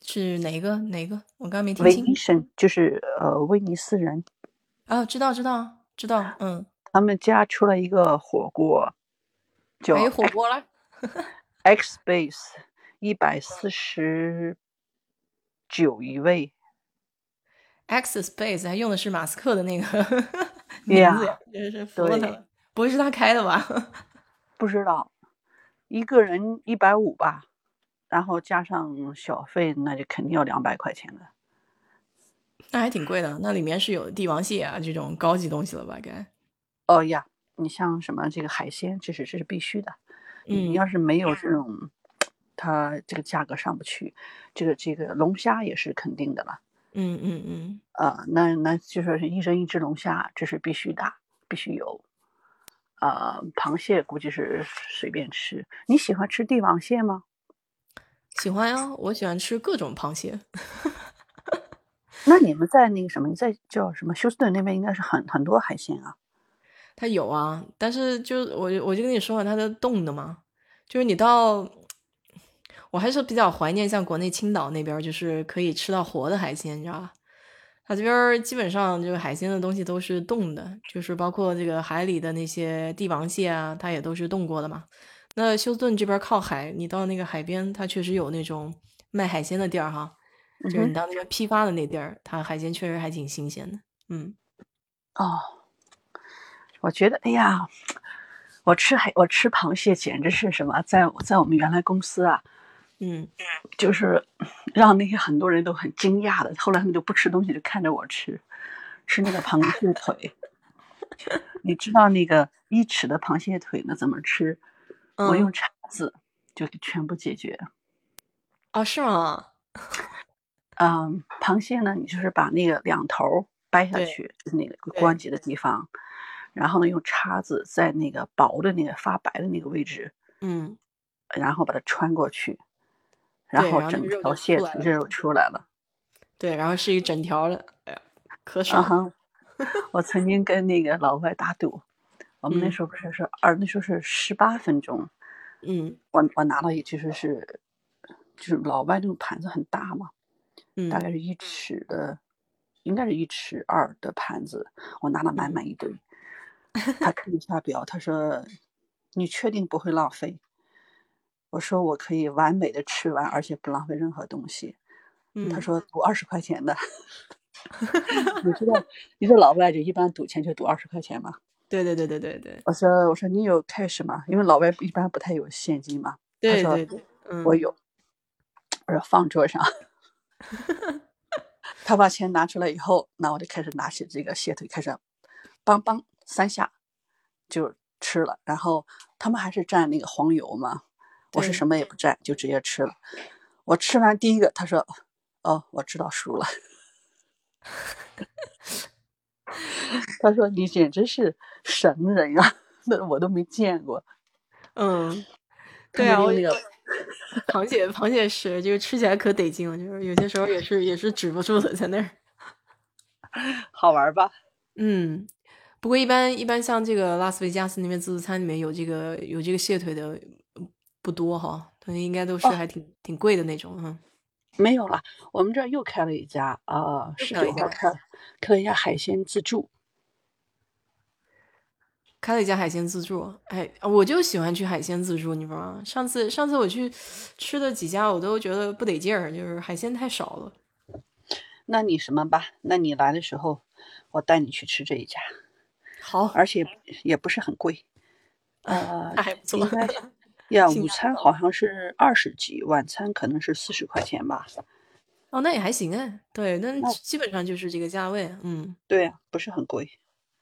是哪个？哪个？我刚没听清。威尼斯就是呃威尼斯人。哦，知道，知道，知道。嗯。他们家出了一个火锅，叫没火锅了。X Space，一百四十九一位。X Space 还用的是马斯克的那个 名字，真是服了他了。不会是他开的吧？不知道，一个人一百五吧，然后加上小费，那就肯定要两百块钱的。那还挺贵的，那里面是有帝王蟹啊这种高级东西了吧？该。哦呀，你像什么这个海鲜，这是这是必须的。嗯，要是没有这种，它这个价格上不去。这个这个龙虾也是肯定的了。嗯嗯嗯，呃，那那就说是一人一只龙虾，这是必须的，必须有。呃，螃蟹估计是随便吃。你喜欢吃帝王蟹吗？喜欢呀，我喜欢吃各种螃蟹。那你们在那个什么，你在叫什么休斯顿那边，应该是很很多海鲜啊。它有啊，但是就我我就跟你说了，它的冻的嘛，就是你到。我还是比较怀念像国内青岛那边，就是可以吃到活的海鲜，你知道吧？它这边基本上就是海鲜的东西都是冻的，就是包括这个海里的那些帝王蟹啊，它也都是冻过的嘛。那休斯顿这边靠海，你到那个海边，它确实有那种卖海鲜的地儿哈，就是你到那边批发的那地儿，它海鲜确实还挺新鲜的。嗯，哦，我觉得，哎呀，我吃海，我吃螃蟹简直是什么，在在我们原来公司啊。嗯，就是让那些很多人都很惊讶的。后来他们就不吃东西，就看着我吃，吃那个螃蟹腿。你知道那个一尺的螃蟹腿呢怎么吃？我用叉子就全部解决。哦，是吗？嗯，螃蟹呢，你就是把那个两头掰下去，就是那个关节的地方，然后呢用叉子在那个薄的那个发白的那个位置，嗯，然后把它穿过去。然后整条蟹肉出来了，对，然后是一整条的，哎呀，可爽！我曾经跟那个老外打赌，我们那时候不是是二，那时候是十八分钟，嗯，我我拿了，也就是是，就是老外那种盘子很大嘛，嗯，大概是一尺的，应该是一尺二的盘子，我拿了满满一堆。他看一下表，他说：“你确定不会浪费？”我说我可以完美的吃完，而且不浪费任何东西。他说赌二十块钱的，你知道，你说老外就一般赌钱就赌二十块钱嘛？对对对对对对。我说我说你有 cash 吗？因为老外一般不太有现金嘛。对对对，我有。我说放桌上。他把钱拿出来以后，那我就开始拿起这个蟹腿，开始梆梆三下就吃了。然后他们还是蘸那个黄油嘛，我是什么也不蘸，就直接吃了。我吃完第一个，他说：“哦，我知道输了。”他说：“你简直是神人啊，那我都没见过。嗯，对啊，我那个 螃蟹螃蟹是就是吃起来可得劲了，就是有些时候也是也是止不住的在那儿。好玩吧？嗯，不过一般一般像这个拉斯维加斯那边自助餐里面有这个有这个蟹腿的嗯不多哈，它应该都是哦还挺、挺贵的那种哈。没有了，我们这儿又开了一家，啊，十又开了一家九号开开了一家海鲜自助。开了一家海鲜自助，哎，我就喜欢去海鲜自助，你知道吗？上次上次我去吃的几家，我都觉得不得劲儿，就是海鲜太少了。那你什么吧？那你来的时候，我带你去吃这一家，好，而且也不是很贵，呃，还不错应。该呀，午餐好像是二十几，晚餐可能是四十块钱吧。哦，那也还行哎，对，那那基本上就是这个价位，嗯对呀，不是很贵，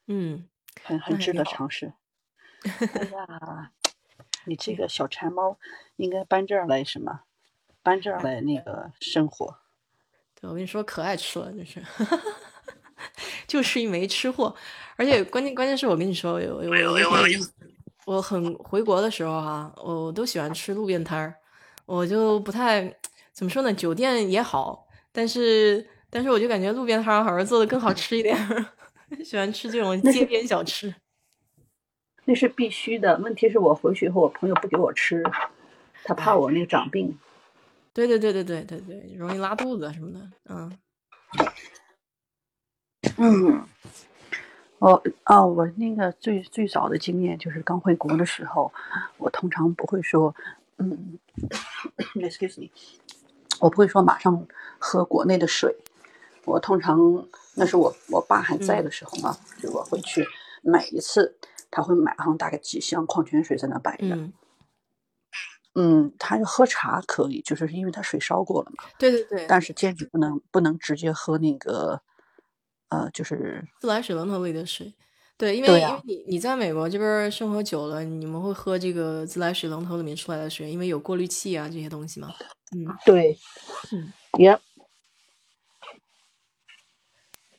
嗯，很很值得尝试。哎呀，你这个小馋猫应该搬这儿来什么？搬这儿来那个生活。对，我跟你说，可爱吃了，就是，就是一枚吃货，而且关键关键是我跟你说，有有有有意思，我很回国的时候哈、我都喜欢吃路边摊儿，我就不太怎么说呢，酒店也好，但是但是我就感觉路边摊儿好像做的更好吃一点，喜欢吃这种街边小吃。那是必须的。问题是我回去以后，我朋友不给我吃，他怕我那个长病。对对对对对对对，容易拉肚子什么的，嗯嗯，我哦，我那个最最早的经验就是刚回国的时候，我通常不会说，嗯，excuse me，我不会说马上喝国内的水，我通常那是我我爸还在的时候嘛，就我会去买一次，他会买上大概几箱矿泉水在那摆着，嗯，嗯，他要喝茶可以，就是因为他水烧过了嘛，对对对，但是坚决不能不能直接喝那个，呃，就是自来水龙头里的水。对，因为、因为你你在美国这边生活久了，你们会喝这个自来水龙头里面出来的水，因为有过滤器啊这些东西嘛。嗯，对，嗯，也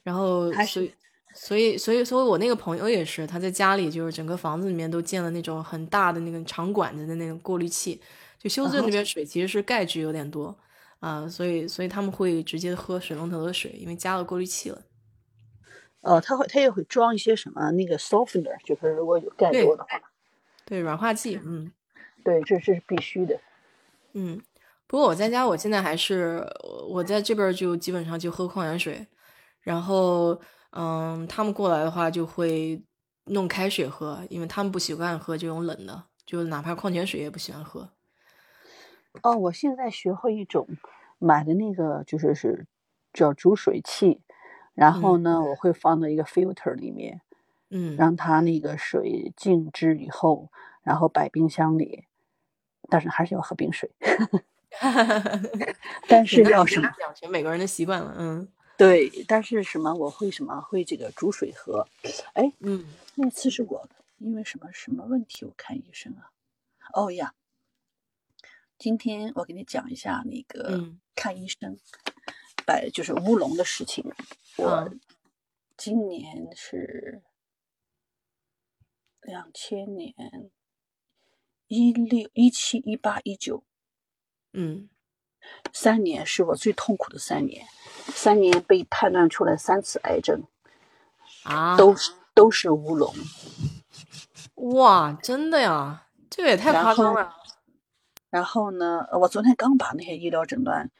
然后所以所以所以所以我那个朋友也是，他在家里就是整个房子里面都建了那种很大的那个长管子的那种过滤器。就休斯顿那边水其实是钙质有点多啊、所以所以他们会直接喝水龙头的水，因为加了过滤器了。呃，它会它也会装一些什么那个 softener，就是如果有钙对多的话，对，软化剂，嗯。对，这这是必须的。嗯，不过我在家，我现在还是我我在这边就基本上就喝矿泉水，然后嗯，他们过来的话就会弄开水喝，因为他们不习惯喝这种冷的，就哪怕矿泉水也不喜欢喝。哦，我现在学会一种买的那个就是是叫煮水器，然后呢，我会放到一个 filter 里面，嗯，让它那个水静置以后，然后摆冰箱里，但是还是要喝冰水。但是要什么？养成美国人的习惯了，嗯对，但是什么？我会什么？会这个煮水喝。哎，嗯那次是我因为什么什么问题我看医生啊？哦呀，今天我给你讲一下那个嗯看医生，摆就是乌龙的事情。我嗯今年是两千年一六一七一八一九嗯三年是我最痛苦的三年，三年被判断出来三次癌症，啊，都是都是乌龙。哇，真的呀，这个也太夸张了。然后呢，呃我昨天刚把那些医疗诊断，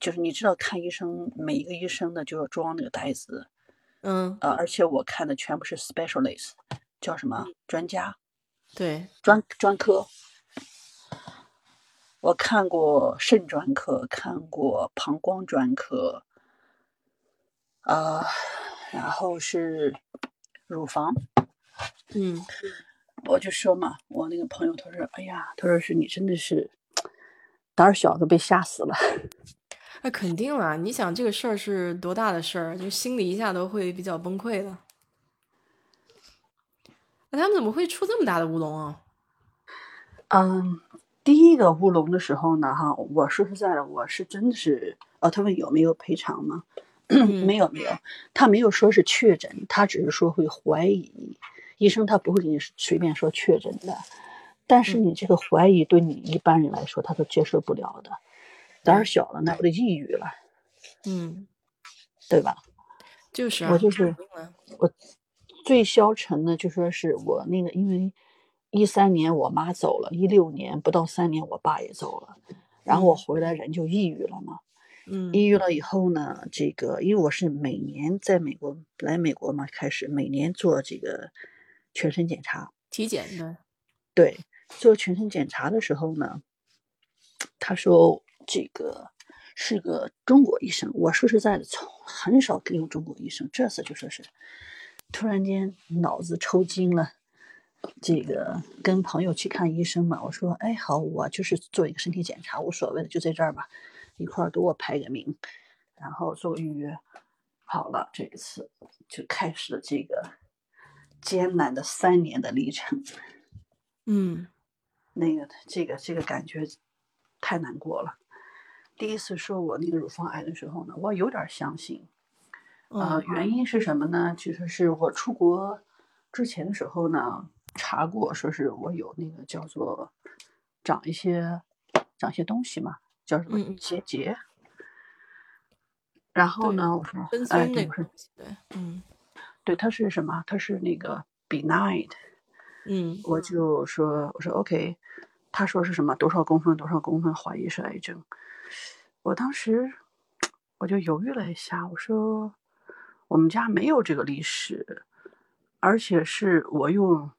就是你知道看医生，每一个医生呢就要装那个袋子，嗯，呃，而且我看的全部是 specialist，叫什么专家、对，专专科。我看过肾专科，看过膀胱专科，呃，然后是乳房。嗯我就说嘛，我那个朋友他说，哎呀，他说是你真的是胆儿小都被吓死了。那肯定啦，你想这个事儿是多大的事儿，就心里一下都会比较崩溃的。那他们怎么会出这么大的乌龙啊？嗯，第一个乌龙的时候呢，哈，我说实在的，我是真的是，哦，他问有没有赔偿吗？没有没有，他没有说是确诊，他只是说会怀疑，医生他不会给你随便说确诊的，但是你这个怀疑对你一般人来说他都接受不了的，胆儿小了那不得抑郁了，嗯，对吧？就是我就是我最消沉的就说是我那个，因为一三年我妈走了，一六年不到三年我爸也走了，然后我回来人就抑郁了嘛。嗯，抑郁了以后呢，这个因为我是每年在美国来美国嘛，开始每年做这个全身检查，体检的，对，做全身检查的时候呢，他说这个是个中国医生，我说实在的，从很少用中国医生，这次就说是突然间脑子抽筋了，这个跟朋友去看医生嘛，我说哎好，我就是做一个身体检查，无所谓的，就在这儿吧。一块儿给我排个名，然后做个预约，好了，这一次就开始了这个艰难的三年的历程。嗯，那个这个这个感觉太难过了。第一次说我那个乳房癌的时候呢，我有点相信。呃，原因是什么呢？其实是我出国之前的时候呢，查过，说是我有那个叫做长一些长一些东西嘛。叫什么结节？然后呢，我说，哎，对，对，嗯，对，它是什么？它是那个 benign，嗯，我就说，我说 OK，他说是什么？多少公分？多少公分？怀疑是癌症。我当时我就犹豫了一下，我说我们家没有这个历史，而且是我又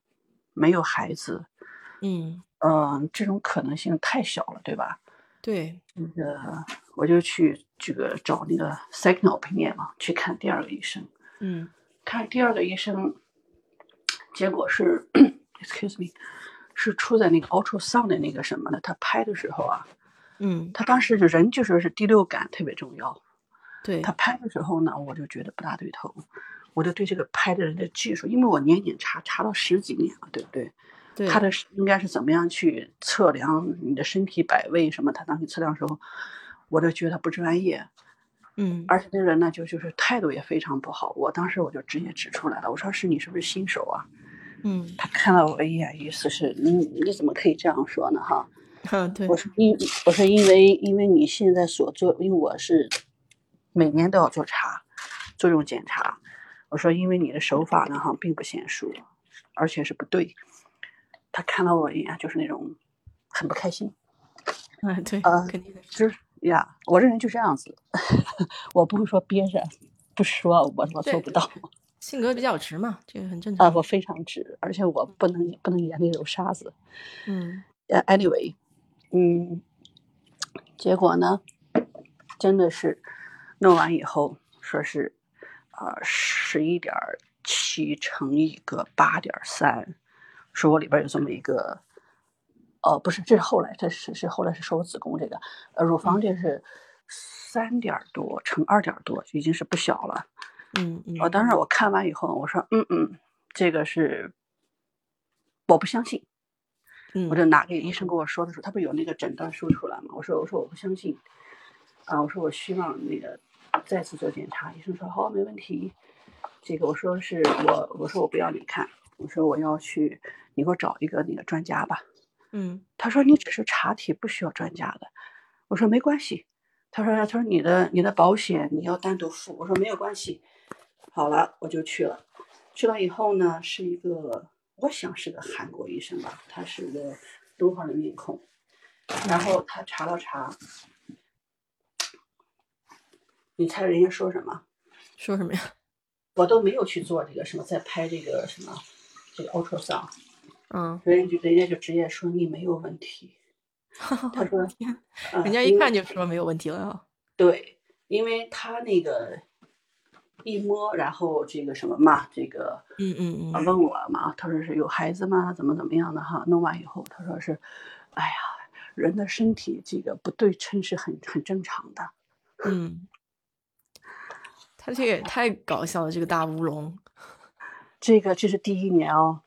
没有孩子，嗯嗯，这种可能性太小了，对吧？对，那个我就去这个找那个 second opinion 嘛，去看第二个医生。嗯，看第二个医生，结果是 excuse me，是出在那个 ultrasound 的那个什么的，他拍的时候啊，嗯，他当时就人就说是第六感特别重要。对他拍的时候呢，我就觉得不大对头，我就对这个拍的人的技术，因为我年年查查了十几年了，对不对？他的应该是怎么样去测量你的身体百位什么？他当时测量时候，我就觉得他不专业，嗯，而且那人呢就就是态度也非常不好。我当时我就直接指出来了，我说是你是不是新手啊？嗯，他看了我一眼，意思是你你怎么可以这样说呢？哈，嗯，对，我是因我是因为因为你现在所做，因为我是每年都要做查，做这种检查，我说因为你的手法呢哈并不娴熟，而且是不对。他看了我一眼，就是那种很不开心。嗯，对，呃，肯定的，就是呀，我这人就这样子，我不会说憋着不说，我我做不到。性格比较直嘛，这个很正常。啊，我非常直，而且我不能不能眼里有沙子。嗯，呃，anyway，嗯，结果呢，真的是弄完以后说是，呃，十一点七乘一个八点三。说我里边有这么一个，哦，不是，这是后来，这是是后来是说我子宫这个，呃，乳房这是三点多乘二点多，已经是不小了。嗯嗯。我当时我看完以后，我说，嗯嗯，这个是我不相信。嗯。我就拿给医生跟我说的时候，他不有那个诊断书出来吗？我说我说我不相信。啊，我说我希望那个再次做检查。医生说好，没问题。这个我说是我我说我不要你看。我说我要去，你给我找一个那个专家吧。嗯，他说你只是查体，不需要专家的。我说没关系。他说他说你的你的保险你要单独付。我说没有关系。好了，我就去了。去了以后呢，是一个我想是个韩国医生吧，他是个东方的面孔。然后他查了查，你猜人家说什么？说什么呀？我都没有去做这个什么，在拍这个什么。这个 ultrasound，嗯，人家就人家就直接说你没有问题。他说，人家一看就说没有问题了啊。对，因为他那个一摸，然后这个什么嘛，这个嗯嗯嗯，问我嘛，他说是有孩子吗？怎么怎么样的哈？弄完以后，他说是，哎呀，人的身体这个不对称是很很正常的。嗯，他这也太搞笑了，这个大乌龙。这个这是第一年哦，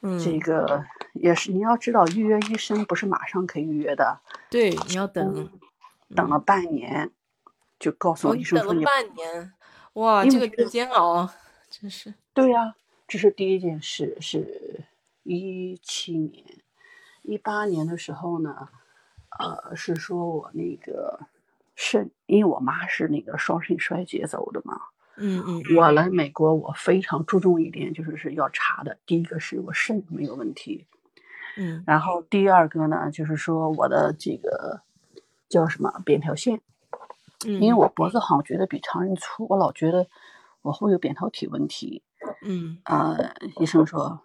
这个也是你要知道，预约医生不是马上可以预约的，对，你要等，等了半年，就告诉我医生说你等了半年，哇，这个煎熬，真是。对呀，这是第一件事，是一七年，一八年的时候呢，呃，是说我那个肾，因为我妈是那个双肾衰竭走的嘛。嗯嗯，我来美国，我非常注重一点，就是是要查的。第一个是我肾没有问题，嗯，然后第二个呢，就是说我的这个叫什么扁桃腺，嗯，因为我脖子好像觉得比常人粗，我老觉得我会有扁桃体问题，嗯，呃，医生说，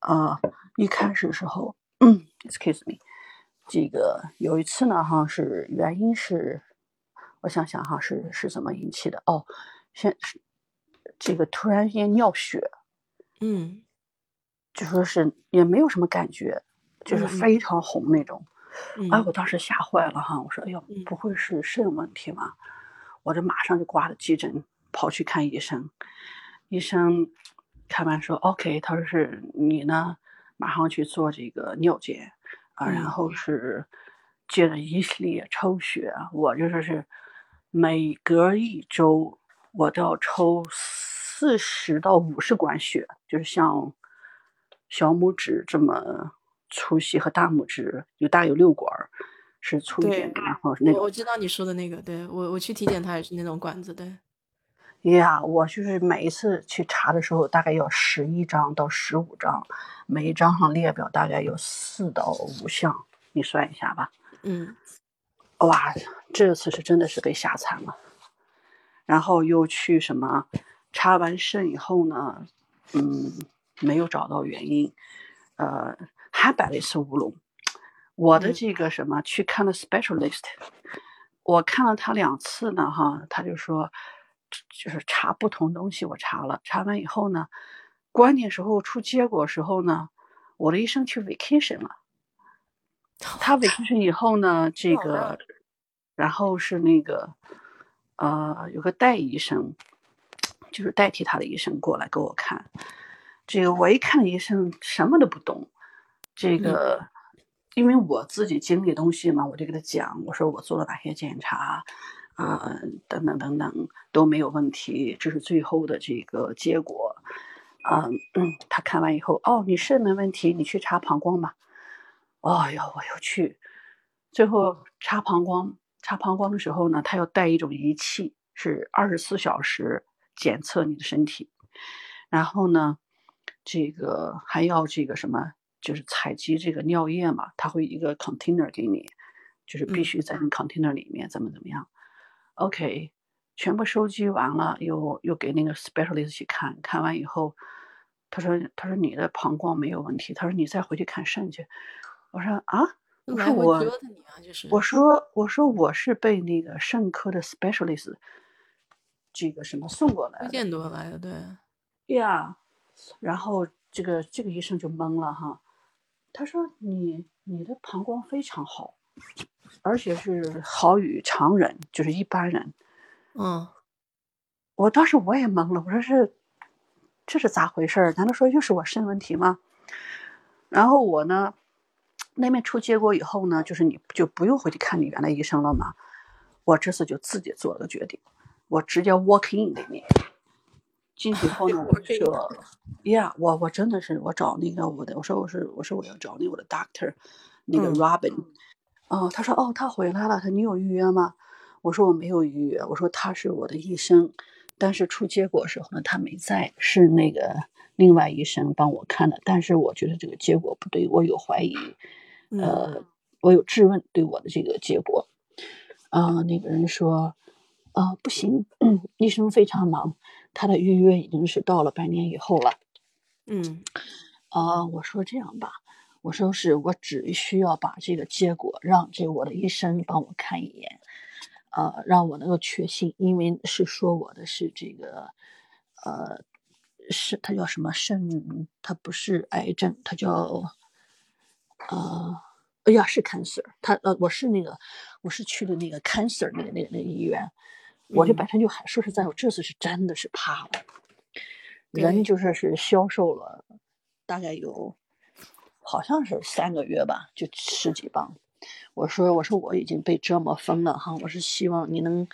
呃，一开始时候，嗯，excuse me，这个有一次呢，哈，是原因是，我想想哈，是是怎么引起的？哦。先是这个突然间尿血，嗯，就说是也没有什么感觉，就是非常红那种。哎，我当时吓坏了哈！我说：“哎呦，不会是肾问题吗？”我这马上就挂了急诊，跑去看医生。医生看完说：“OK。”他说：“是你呢，马上去做这个尿检啊，然后是接着一系列抽血。我就说是每隔一周。”我都要抽四十到五十管血，就是像小拇指这么粗细和大拇指有大有六管，是粗一点的，然后那种。我知道你说的那个，对我我去体检，它也是那种管子，对。呀，我就是每一次去查的时候，大概要十一张到十五张，每一张上列表大概有四到五项，你算一下吧。嗯。哇，这次是真的是被吓惨了。然后又去什么查完肾以后呢？嗯，没有找到原因，呃，还摆了一次乌龙。我的这个什么去看了 specialist，我看了他两次呢，哈，他就说就是查不同东西，我查了，查完以后呢，关键时候出结果时候呢，我的医生去 vacation 了。他 vacation 以后呢，这个，然后是那个。呃，有个代医生，就是代替他的医生过来给我看。这个我一看医生什么都不懂。这个，因为我自己经历东西嘛，我就给他讲，我说我做了哪些检查，啊，等等等等都没有问题，这是最后的这个结果。嗯嗯，他看完以后，哦，你肾没问题，你去查膀胱吧。哎呦，我又去，最后查膀胱。查膀胱的时候呢，他要带一种仪器，是二十四小时检测你的身体。然后呢，这个还要这个什么，就是采集这个尿液嘛，他会一个 container 给你，就是必须在你 container 里面怎么怎么样。OK，全部收集完了，又又给那个 specialist 去看看完以后，他说他说你的膀胱没有问题，他说你再回去看肾去。我说啊。我说我，我说我说我是被那个肾科的 specialist 这个什么送过来，推荐过来的，对。呀，然后这个这个医生就懵了哈，他说你你的膀胱非常好，而且是好于常人，就是一般人。嗯，我当时我也懵了，我说是这是咋回事？难道说又是我肾问题吗？然后我呢？那边出结果以后呢，就是你就不用回去看你原来医生了嘛。我这次就自己做了个决定，我直接 walk in 里面进去以后 呢，我就说，Yeah，我我真的是我找那个我的，我说我是我说我要找那我的 doctor，那个 Robin，哦，他说哦他回来了，他你有预约吗？我说我没有预约，我说他是我的医生，但是出结果时候呢他没在，是那个另外医生帮我看的，但是我觉得这个结果不对，我有怀疑。呃，我有质问对我的这个结果，啊，那个人说，啊，不行，医生非常忙，他的预约已经是到了半年以后了。嗯，啊，我说这样吧，我说是我只需要把这个结果让这我的医生帮我看一眼，呃，让我能够确信，因为是说我的是这个，呃，是他叫什么肾，他不是癌症，他叫。呃，哎呀，是 cancer，他呃，我是那个，我是去的那个 cancer 那个那个那个医院，我就本身就还说实在，我这次是真的是怕了，人就说是消瘦了，大概有好像是三个月吧，就十几磅。我说我说我已经被折磨疯了哈，我是希望你能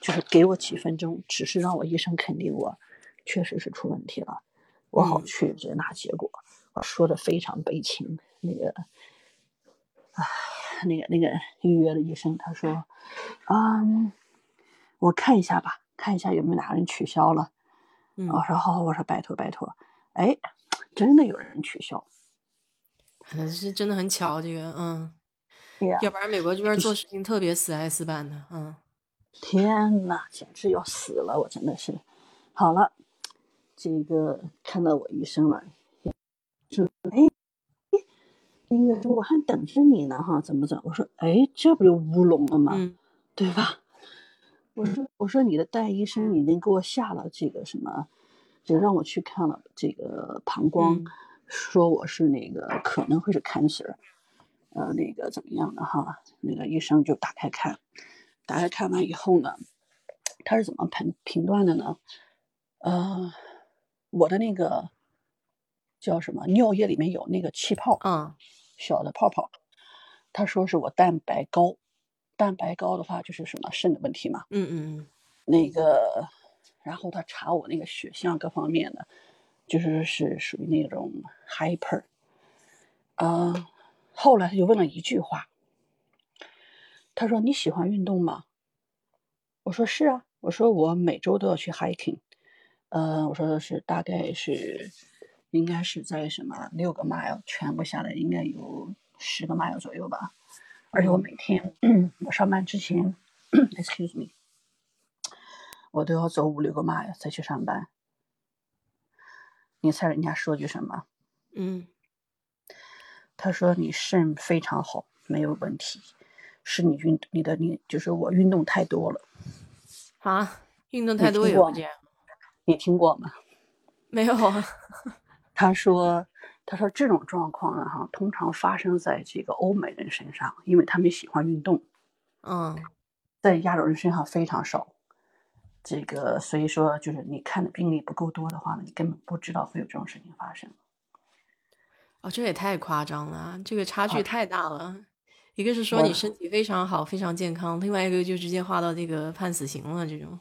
就是给我几分钟，只是让我医生肯定我确实是出问题了，我好去接纳结果。我说的非常悲情，那个啊，那个那个预约的医生他说，嗯，我看一下吧，看一下有没有哪个人取消了。我说好，我说拜托拜托，哎，真的有人取消，能是真的很巧，这个嗯，要不然美国这边做事情特别死挨死板的，嗯，天呐，简直要死了，我真的是，好了，这个看到我医生了。说哎，那个说我还等着你呢哈，怎么怎？我说哎，这不就乌龙了吗？对吧？我说我说你的戴医生已经给我下了这个什么，就让我去看了这个膀胱，说我是那个可能会是 cancer，呃，那个怎么样的哈？那个医生就打开看，打开看完以后呢，他是怎么评评断的呢？呃，我的那个。叫什么？尿液里面有那个气泡，嗯，小的泡泡。他说是我蛋白高，蛋白高的话就是什么肾的问题嘛。嗯嗯嗯。那个，然后他查我那个血象各方面的，就是是属于那种 hyper。嗯，后来他就问了一句话，他说你喜欢运动吗？我说是啊，我说我每周都要去 hiking。呃，我说的是大概是。应该是在什么六个 mile 全部下来应该有十个 mile 左右吧，而且我每天我上班之前，excuse me，我都要走五六个 mile 再去上班。你猜人家说句什么？嗯，他说你肾非常好，没有问题，是你运你的你就是我运动太多了。啊，运动太多有这样？你听过吗？没有啊。他说：“他说这种状况呢，哈，通常发生在这个欧美人身上，因为他们喜欢运动。嗯，在亚洲人身上非常少。这个，所以说，就是你看的病例不够多的话呢，你根本不知道会有这种事情发生。哦，这也太夸张了，这个差距太大了。一个是说你身体非常好，非常健康；，另外一个就直接划到这个判死刑了。这种，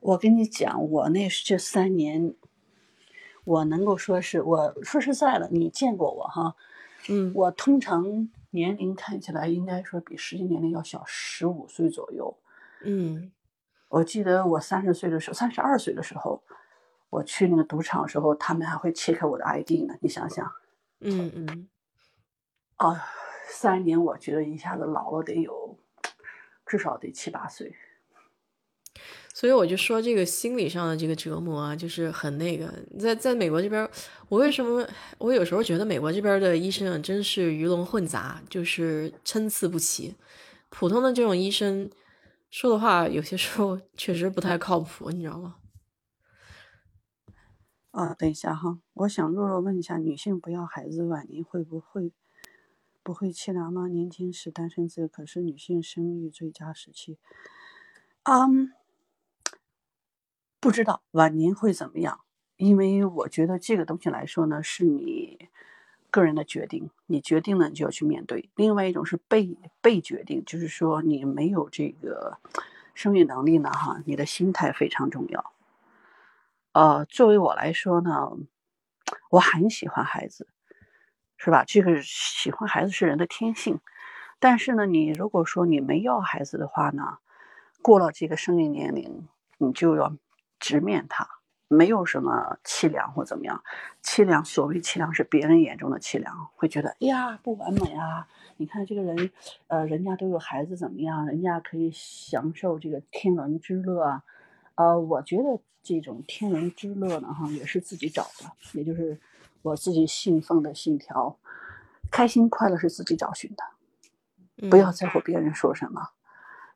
我跟你讲，我那是这三年。”我能够说是我说实在的，你见过我哈，嗯，我通常年龄看起来应该说比实际年龄要小十五岁左右，嗯，我记得我三十岁的时候，三十二岁的时候，我去那个赌场的时候，他们还会切开我的 ID 呢，你想想，嗯嗯，啊，三年我觉得一下子老了得有至少得七八岁。所以我就说这个心理上的这个折磨啊，就是很那个。在在美国这边，我为什么我有时候觉得美国这边的医生啊，真是鱼龙混杂，就是参差不齐。普通的这种医生说的话，有些时候确实不太靠谱，你知道吗？啊，等一下哈，我想弱弱问一下，女性不要孩子晚年会不会不会凄凉吗？年轻时单身自由，可是女性生育最佳时期。嗯。不知道晚年会怎么样，因为我觉得这个东西来说呢，是你个人的决定，你决定了你就要去面对。另外一种是被被决定，就是说你没有这个生育能力呢，哈，你的心态非常重要。呃，作为我来说呢，我很喜欢孩子，是吧？这个喜欢孩子是人的天性，但是呢，你如果说你没要孩子的话呢，过了这个生育年龄，你就要。直面它，没有什么凄凉或怎么样。凄凉，所谓凄凉是别人眼中的凄凉，会觉得哎呀不完美啊！你看这个人，呃，人家都有孩子怎么样？人家可以享受这个天伦之乐啊。呃，我觉得这种天伦之乐呢，哈，也是自己找的，也就是我自己信奉的信条。开心快乐是自己找寻的，不要在乎别人说什么，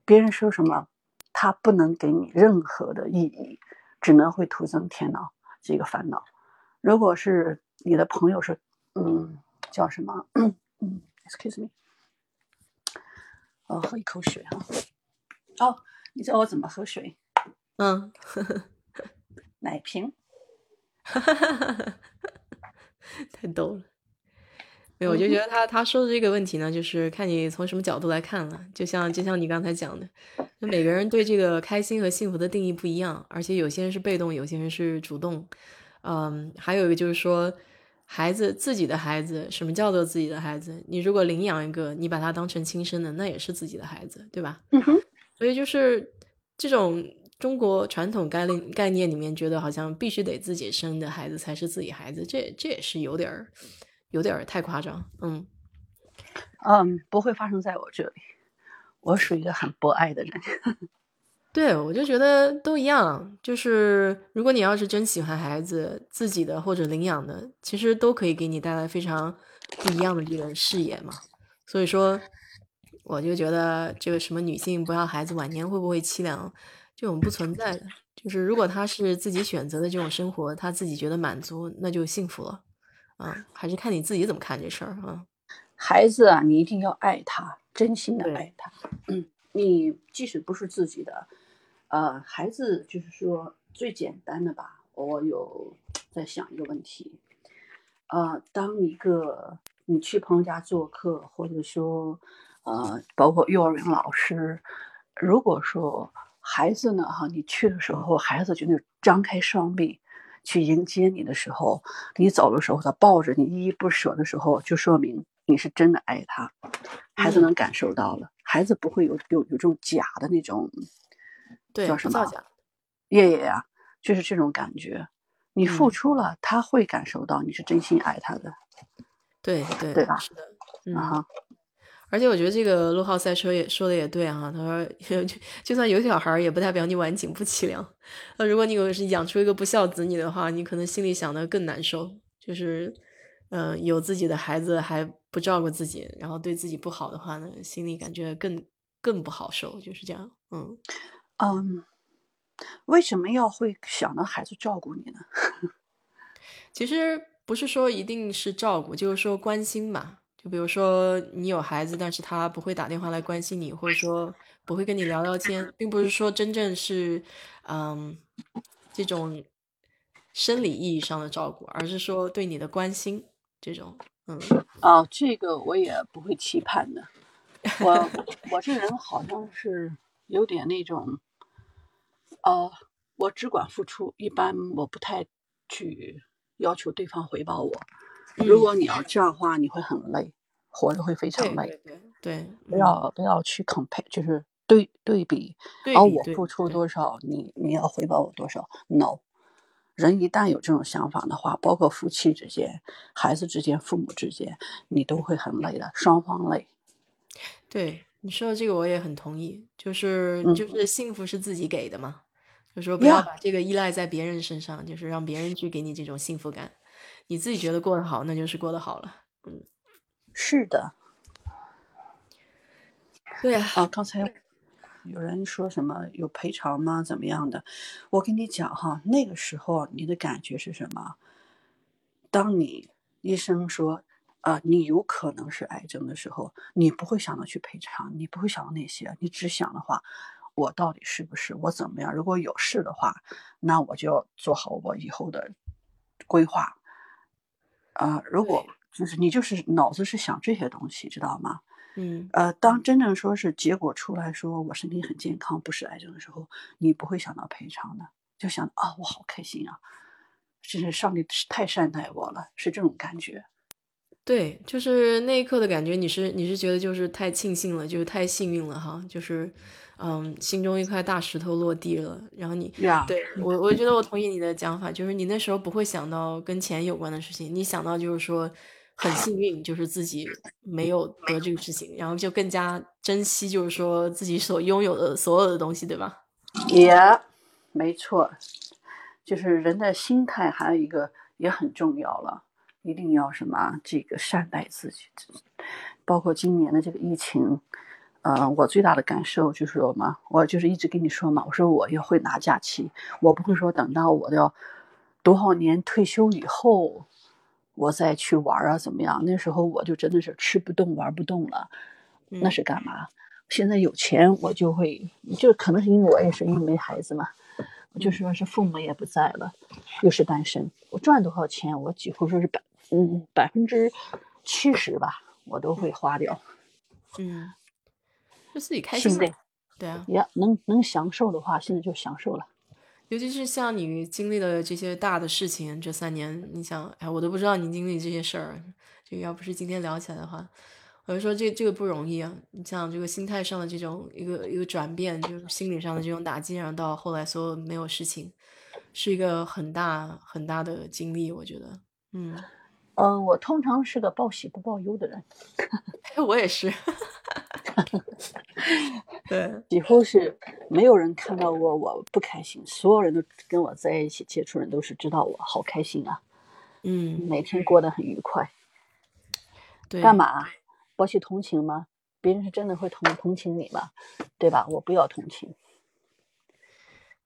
别人说什么。他不能给你任何的意义，只能会徒增添恼这个烦恼。如果是你的朋友是，嗯，叫什么？嗯，excuse me，哦，喝一口水哈。哦，你知道我怎么喝水？嗯，奶瓶。太逗了。没有，我就觉得他他说的这个问题呢，就是看你从什么角度来看了。就像就像你刚才讲的，就每个人对这个开心和幸福的定义不一样，而且有些人是被动，有些人是主动。嗯，还有一个就是说，孩子自己的孩子，什么叫做自己的孩子？你如果领养一个，你把他当成亲生的，那也是自己的孩子，对吧？嗯哼。所以就是这种中国传统概念概念里面，觉得好像必须得自己生的孩子才是自己孩子，这这也是有点儿有点太夸张。嗯嗯，不会发生在我这里，我属于一个很博爱的人。对，我就觉得都一样。就是如果你要是真喜欢孩子，自己的或者领养的，其实都可以给你带来非常不一样的这个视野嘛。所以说。我就觉得这个什么女性不要孩子晚年会不会凄凉，这种不存在的。就是如果她是自己选择的这种生活，她自己觉得满足，那就幸福了。啊，还是看你自己怎么看这事儿啊。孩子啊，你一定要爱他，真心的爱他。嗯，你即使不是自己的，呃，孩子就是说最简单的吧。我有在想一个问题，呃，当一个你去朋友家做客，或者说。呃，包括幼儿园老师，如果说孩子呢，哈，你去的时候，孩子就那张开双臂去迎接你的时候，你走的时候，他抱着你依依不舍的时候，就说明你是真的爱他。孩子能感受到了，孩子不会有有有这种假的那种，对，叫什么？造假。爷爷呀，就是这种感觉。你付出了，他会感受到你是真心爱他的。对对对吧？是的，啊。而且我觉得这个陆浩赛车也说的也对啊，他说 就就算有小孩儿，也不代表你晚景不凄凉。那如果你有是养出一个不孝子女的话，你可能心里想的更难受。就是，嗯，有自己的孩子还不照顾自己，然后对自己不好的话呢，心里感觉更更不好受。就是这样，嗯嗯，为什么要会想到孩子照顾你呢？其实不是说一定是照顾，就是说关心吧。就比如说你有孩子，但是他不会打电话来关心你，或者说不会跟你聊聊天，并不是说真正是，嗯，这种生理意义上的照顾，而是说对你的关心这种，嗯，哦，这个我也不会期盼的，我我这人好像是有点那种，呃，我只管付出，一般我不太去要求对方回报我。如果你要这样的话，你会很累，活着会非常累。对对，不要不要去 compare，就是对对比，而我付出多少，你你要回报我多少？No，人一旦有这种想法的话，包括夫妻之间、孩子之间、父母之间，你都会很累的，双方累。对你说的这个，我也很同意。就是就是幸福是自己给的嘛，就说不要把这个依赖在别人身上，就是让别人去给你这种幸福感。你自己觉得过得好，那就是过得好了。嗯，是的。对啊。啊，刚才有人说什么有赔偿吗？怎么样的？我跟你讲哈，那个时候你的感觉是什么？当你医生说啊，你有可能是癌症的时候，你不会想到去赔偿，你不会想到那些，你只想的话，我到底是不是？我怎么样？如果有事的话，那我就要做好我以后的规划。啊，如果就是你就是脑子是想这些东西，知道吗？嗯，呃，当真正说是结果出来说我身体很健康，不是癌症的时候，你不会想到赔偿的，就想啊，我好开心啊，真是上帝太善待我了，是这种感觉。对，就是那一刻的感觉，你是你是觉得就是太庆幸了，就是太幸运了哈，就是。嗯，心中一块大石头落地了，然后你对我，我觉得我同意你的讲法，就是你那时候不会想到跟钱有关的事情，你想到就是说很幸运，就是自己没有得这个事情，然后就更加珍惜，就是说自己所拥有的所有的东西，对吧？也没错，就是人的心态还有一个也很重要了，一定要什么这个善待自己，包括今年的这个疫情。呃，我最大的感受就是什么，我就是一直跟你说嘛，我说我要会拿假期，我不会说等到我要多少年退休以后，我再去玩啊怎么样？那时候我就真的是吃不动玩不动了，那是干嘛？现在有钱我就会，就可能是因为我也是因为没孩子嘛，就说是父母也不在了，又是单身，我赚多少钱，我几乎说是百嗯百分之七十吧，我都会花掉。嗯，就自己开心呗对啊，也能能享受的话，现在就享受了。尤其是像你经历了这些大的事情，这三年，你想，哎，我都不知道你经历这些事儿。这个要不是今天聊起来的话，我就说这这个不容易啊。你像这个心态上的这种一个一个转变，就是心理上的这种打击，然后到后来所有没有事情，是一个很大很大的经历，我觉得。嗯，嗯，我通常是个报喜不报忧的人，我也是。对，几乎是没有人看到过我不开心，所有人都跟我在一起接触人都是知道我好开心啊，嗯，每天过得很愉快。对，干嘛？博取同情吗？别人是真的会同同情你吗？对吧？我不要同情。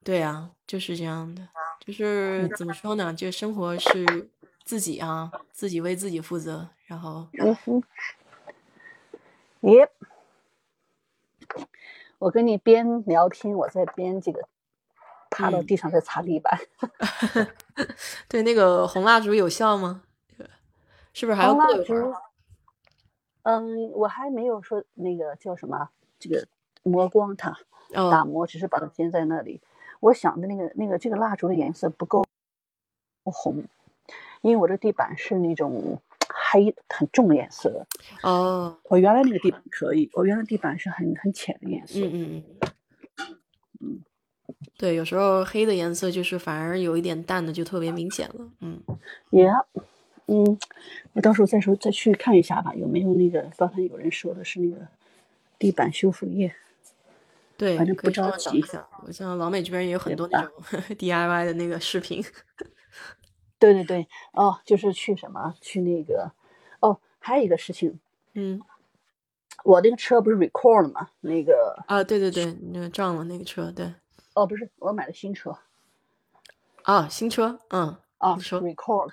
对啊，就是这样的，就是怎么说呢？就生活是自己啊，自己为自己负责，然后嗯哼，耶。我跟你边聊天，我在边这个趴到嗯地上在擦地板。对那个红蜡烛有效吗？是不是还要过一会儿？烛，嗯，我还没有说那个叫什么，这个磨光它，打哦，磨，只是把它粘在那里。我想的那个那个这个蜡烛的颜色不够红，因为我的地板是那种黑很重的颜色的。哦，我原来那个地板可以，我原来地板是很很浅的颜色。嗯嗯嗯，对，有时候黑的颜色就是反而有一点淡的就特别明显了。嗯，也、嗯，我到时候再说再去看一下吧，有没有那个刚才有人说的是那个地板修复液。对，反正不着急。我像老美这边也有很多那种 DIY 的那个视频。对对对，哦，就是去什么去那个，哦，还有一个事情，嗯，我那个车不是 recall 了吗？那个啊，对对对，那个撞了那个车，对，哦，不是，我买的新车啊，新车，嗯，啊你说，recall 哦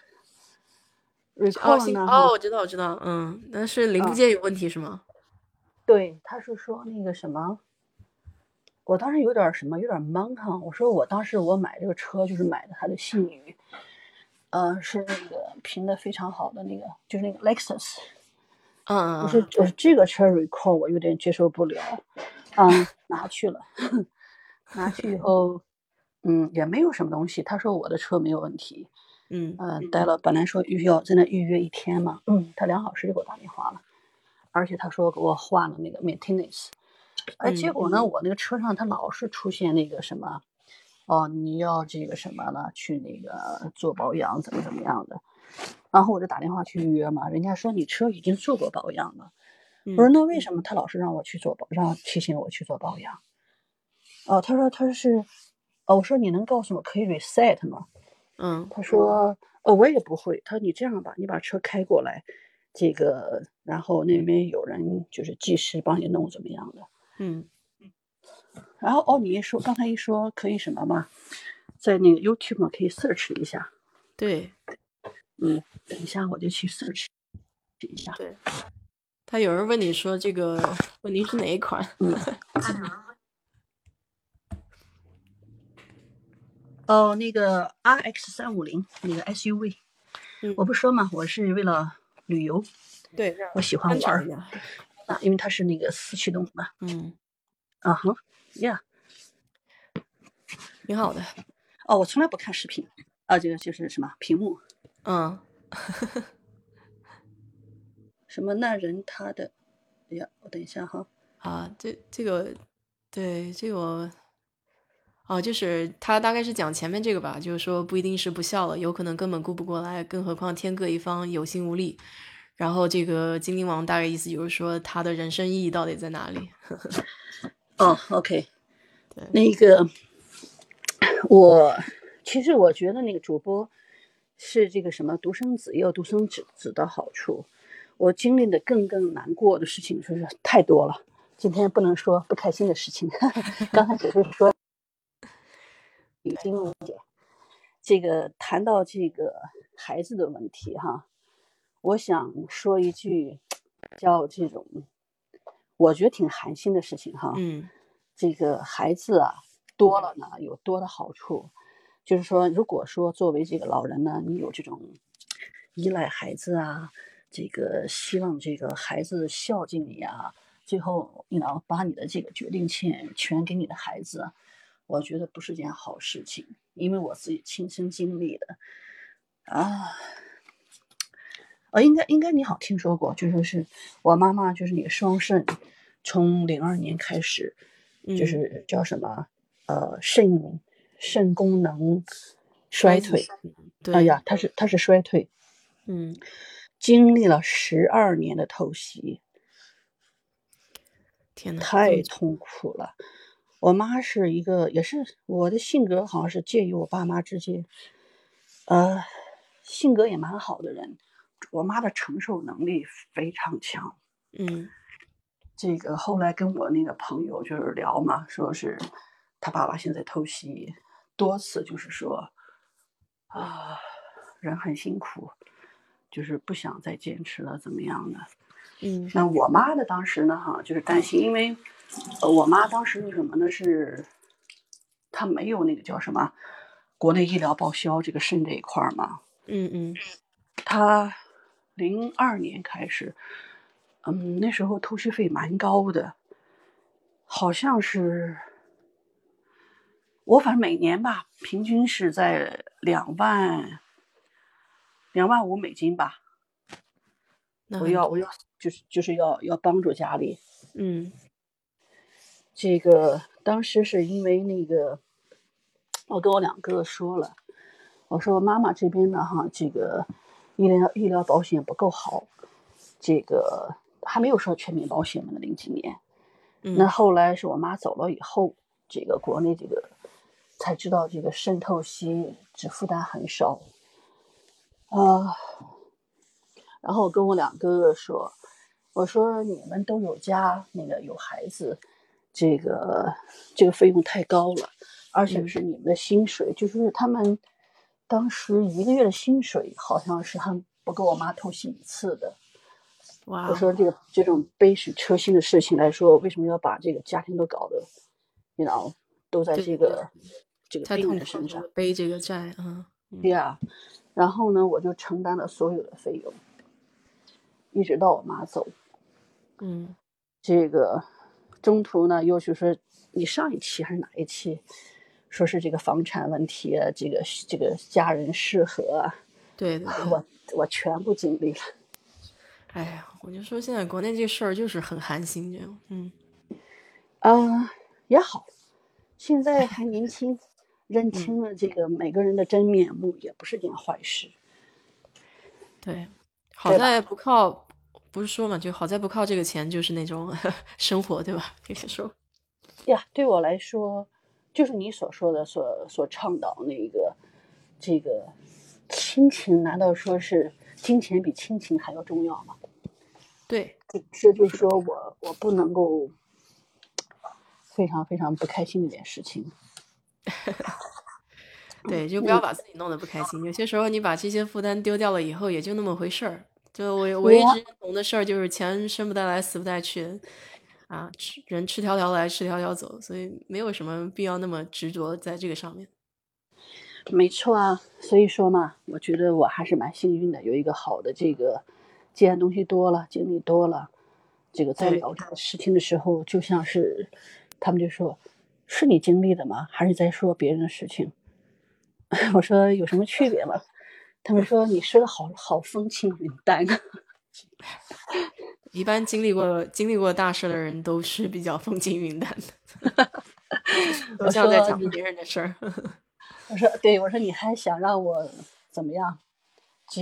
，recall 新呢？哦，我知道，我知道，嗯，那是零件有问题是吗？对，他是说那个什么，我当时有点什么，有点懵哈。我说我当时我买这个车就是买的它的信誉，呃，是那个评的非常好的那个，就是那个 Lexus。嗯嗯我说我说这个车 recall 我有点接受不了，嗯，拿去了，拿去以后，嗯，也没有什么东西。他说我的车没有问题，嗯嗯，待了本来说预要在那预约一天嘛，嗯，他两小时就给我打电话了，而且他说给我换了那个 maintenance，哎，结果呢，我那个车上它老是出现那个什么，哦，你要这个什么了，去那个做保养怎么怎么样的，然后我就打电话去预约嘛，人家说你车已经做过保养了，嗯，我说那为什么他老是让我去做保，让提醒我去做保养？哦，他说他是，哦，我说你能告诉我可以 reset 吗？嗯他说：“哦，我也不会。”他说：“你这样吧，你把车开过来，这个，然后那边有人就是技师帮你弄怎么样的。嗯然后哦，你一说刚才一说可以什么嘛，在那个 YouTube 嘛可以 search 一下。对嗯，等一下我就去 search 一下。对，他有人问你说这个问题是哪一款？嗯，哦，那个 RX 三五零那个 SUV，嗯我不说嘛，我是为了旅游，对，我喜欢玩啊，因为它是那个四驱动的。嗯，啊哈，Yeah。挺好的，哦，我从来不看视频，啊，这个就是什么屏幕，嗯 什么那人他的，哎呀，我等一下哈，啊，这这个对这个我。哦，就是他大概是讲前面这个吧，就是说不一定是不孝了，有可能根本顾不过来，更何况天各一方，有心无力。然后这个精灵王大概意思就是说，他的人生意义到底在哪里？哦，OK，那个我其实我觉得那个主播是这个什么独生子也有独生子子的好处，我经历的更更难过的事情就是太多了，今天不能说不开心的事情，刚才只是说已经姐，这个谈到这个孩子的问题哈，我想说一句叫这种，我觉得挺寒心的事情哈。嗯这个孩子啊多了呢，有多的好处，就是说，如果说作为这个老人呢，你有这种依赖孩子啊，这个希望这个孩子孝敬你啊，最后你能把你的这个决定权全给你的孩子，我觉得不是件好事情，因为我自己亲身经历的啊。呃，应该应该你好听说过，就说是我妈妈就是你双肾，从零二年开始，就是叫什么呃肾肾功能衰退，哎呀，他是他是衰退，嗯，经历了十二年的透析，天呐，太痛苦了。我妈是一个，也是我的性格好像是介于我爸妈之间，呃，性格也蛮好的人。我妈的承受能力非常强，嗯，这个后来跟我那个朋友就是聊嘛，说是他爸爸现在透析多次，就是说啊，人很辛苦，就是不想再坚持了，怎么样的？嗯，那我妈的当时呢，哈，就是担心，因为我妈当时是什么呢，是她没有那个叫什么国内医疗报销这个肾这一块嘛，嗯嗯，她。零二年开始，嗯，那时候透析费蛮高的，好像是我反正每年吧，平均是在两万两万五美金吧。我要我要就是就是要要帮助家里，嗯，这个当时是因为那个，我跟我两哥说了，我说妈妈这边呢哈，这个。医疗医疗保险不够好，这个还没有说全民保险嘛？零几年，那后来是我妈走了以后，这个国内这个才知道这个渗透析只负担很少啊。然后我跟我两哥哥说：“我说你们都有家，那个有孩子，这个这个费用太高了，而且是你们的薪水，就是他们。”当时一个月的薪水好像是还不够我妈透析一次的。哇！我说这个这种杯水车薪的事情来说，为什么要把这个家庭都搞得，你知道，都在这个这个病人身上背这个债啊？对呀。然后呢，我就承担了所有的费用，一直到我妈走。嗯。这个中途呢，又是说你上一期还是哪一期？说是这个房产问题啊，这个这个家人失和啊，对对，我我全部经历了。哎呀，我就说现在国内这事儿就是很寒心，这样，嗯，啊也好，现在还年轻，认 清了这个每个人的真面目，也不是件坏事。对，好在不靠，不是说嘛，就好在不靠这个钱，就是那种 生活，对吧？可以说，呀，对我来说。就是你所说的，所所倡导那个，这个亲情，难道说是金钱比亲情还要重要吗？对，这就是说我我不能够非常非常不开心的一件事情。对，就不要把自己弄得不开心。有些时候你把这些负担丢掉了以后，也就那么回事儿。就我我一直认同的事儿，就是钱生不带来，死不带去。啊，吃人吃条条来，吃条条走，所以没有什么必要那么执着在这个上面。没错啊，所以说嘛，我觉得我还是蛮幸运的，有一个好的这个，既然东西多了，经历多了，这个在聊这个事情的时候，就像是他们就说：“是你经历的吗？还是在说别人的事情？” 我说：“有什么区别吗？”他们说：“你说的好好风轻云淡啊。” 一般经历过经历过大事的人都是比较风轻云淡的，都像在讲别人的事儿。我说，对我说，你还想让我怎么样？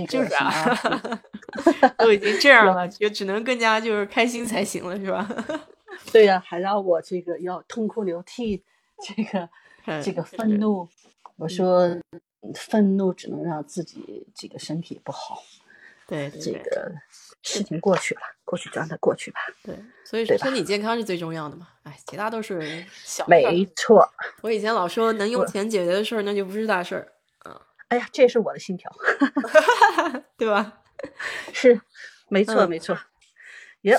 就是啊，都已经这样了，就只能更加就是开心才行了，是吧？对呀，还让我这个要痛哭流涕，这个这个愤怒。我说，愤怒只能让自己这个身体不好。对，这个。事情过去了，过去就让它过去吧。对，所以说身体健康是最重要的嘛。哎，其他都是 小事。没错。我以前老说能用钱解决的事儿，那就不是大事儿。嗯。哎呀，这也是我的信条，对吧？是，没错，没错。耶。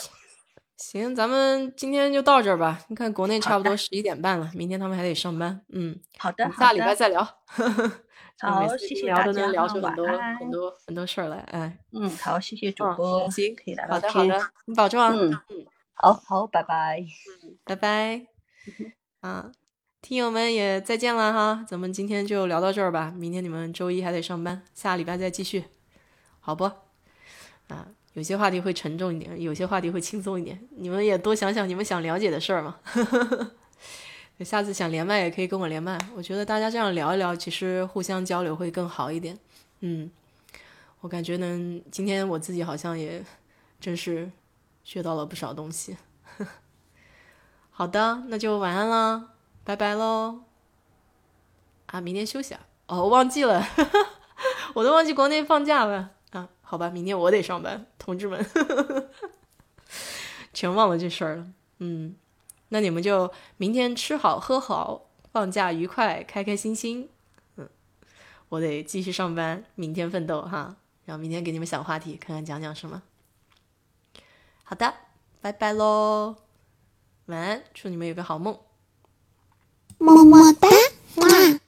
行，咱们今天就到这儿吧。你看，国内差不多十一点半了，明天他们还得上班。嗯，好的，下礼拜再聊。好，谢谢大家聊出很多。很多很多事儿来，哎，嗯，好，谢谢主嗯，播，行，可以。好的好的，你保重啊，嗯，嗯，好好，拜拜。拜拜，啊，听友们也再见了哈，咱们今天就聊到这儿吧，明天你们周一还得上班，下礼拜再继续，好不？啊，有些话题会沉重一点，有些话题会轻松一点，你们也多想想你们想了解的事儿嘛。下次想连麦也可以跟我连麦，我觉得大家这样聊一聊，其实互相交流会更好一点。嗯，我感觉呢，今天我自己好像也真是学到了不少东西。好的，那就晚安啦，拜拜喽。啊，明天休息啊？哦，我忘记了，我都忘记国内放假了啊。好吧，明天我得上班，同志们，全忘了这事儿了。嗯。那你们就明天吃好喝好，放假愉快，开开心心。嗯，我得继续上班，明天奋斗哈。然后明天给你们想话题，看看讲讲什么。好的，拜拜喽，晚安，祝你们有个好梦。么么哒，哇。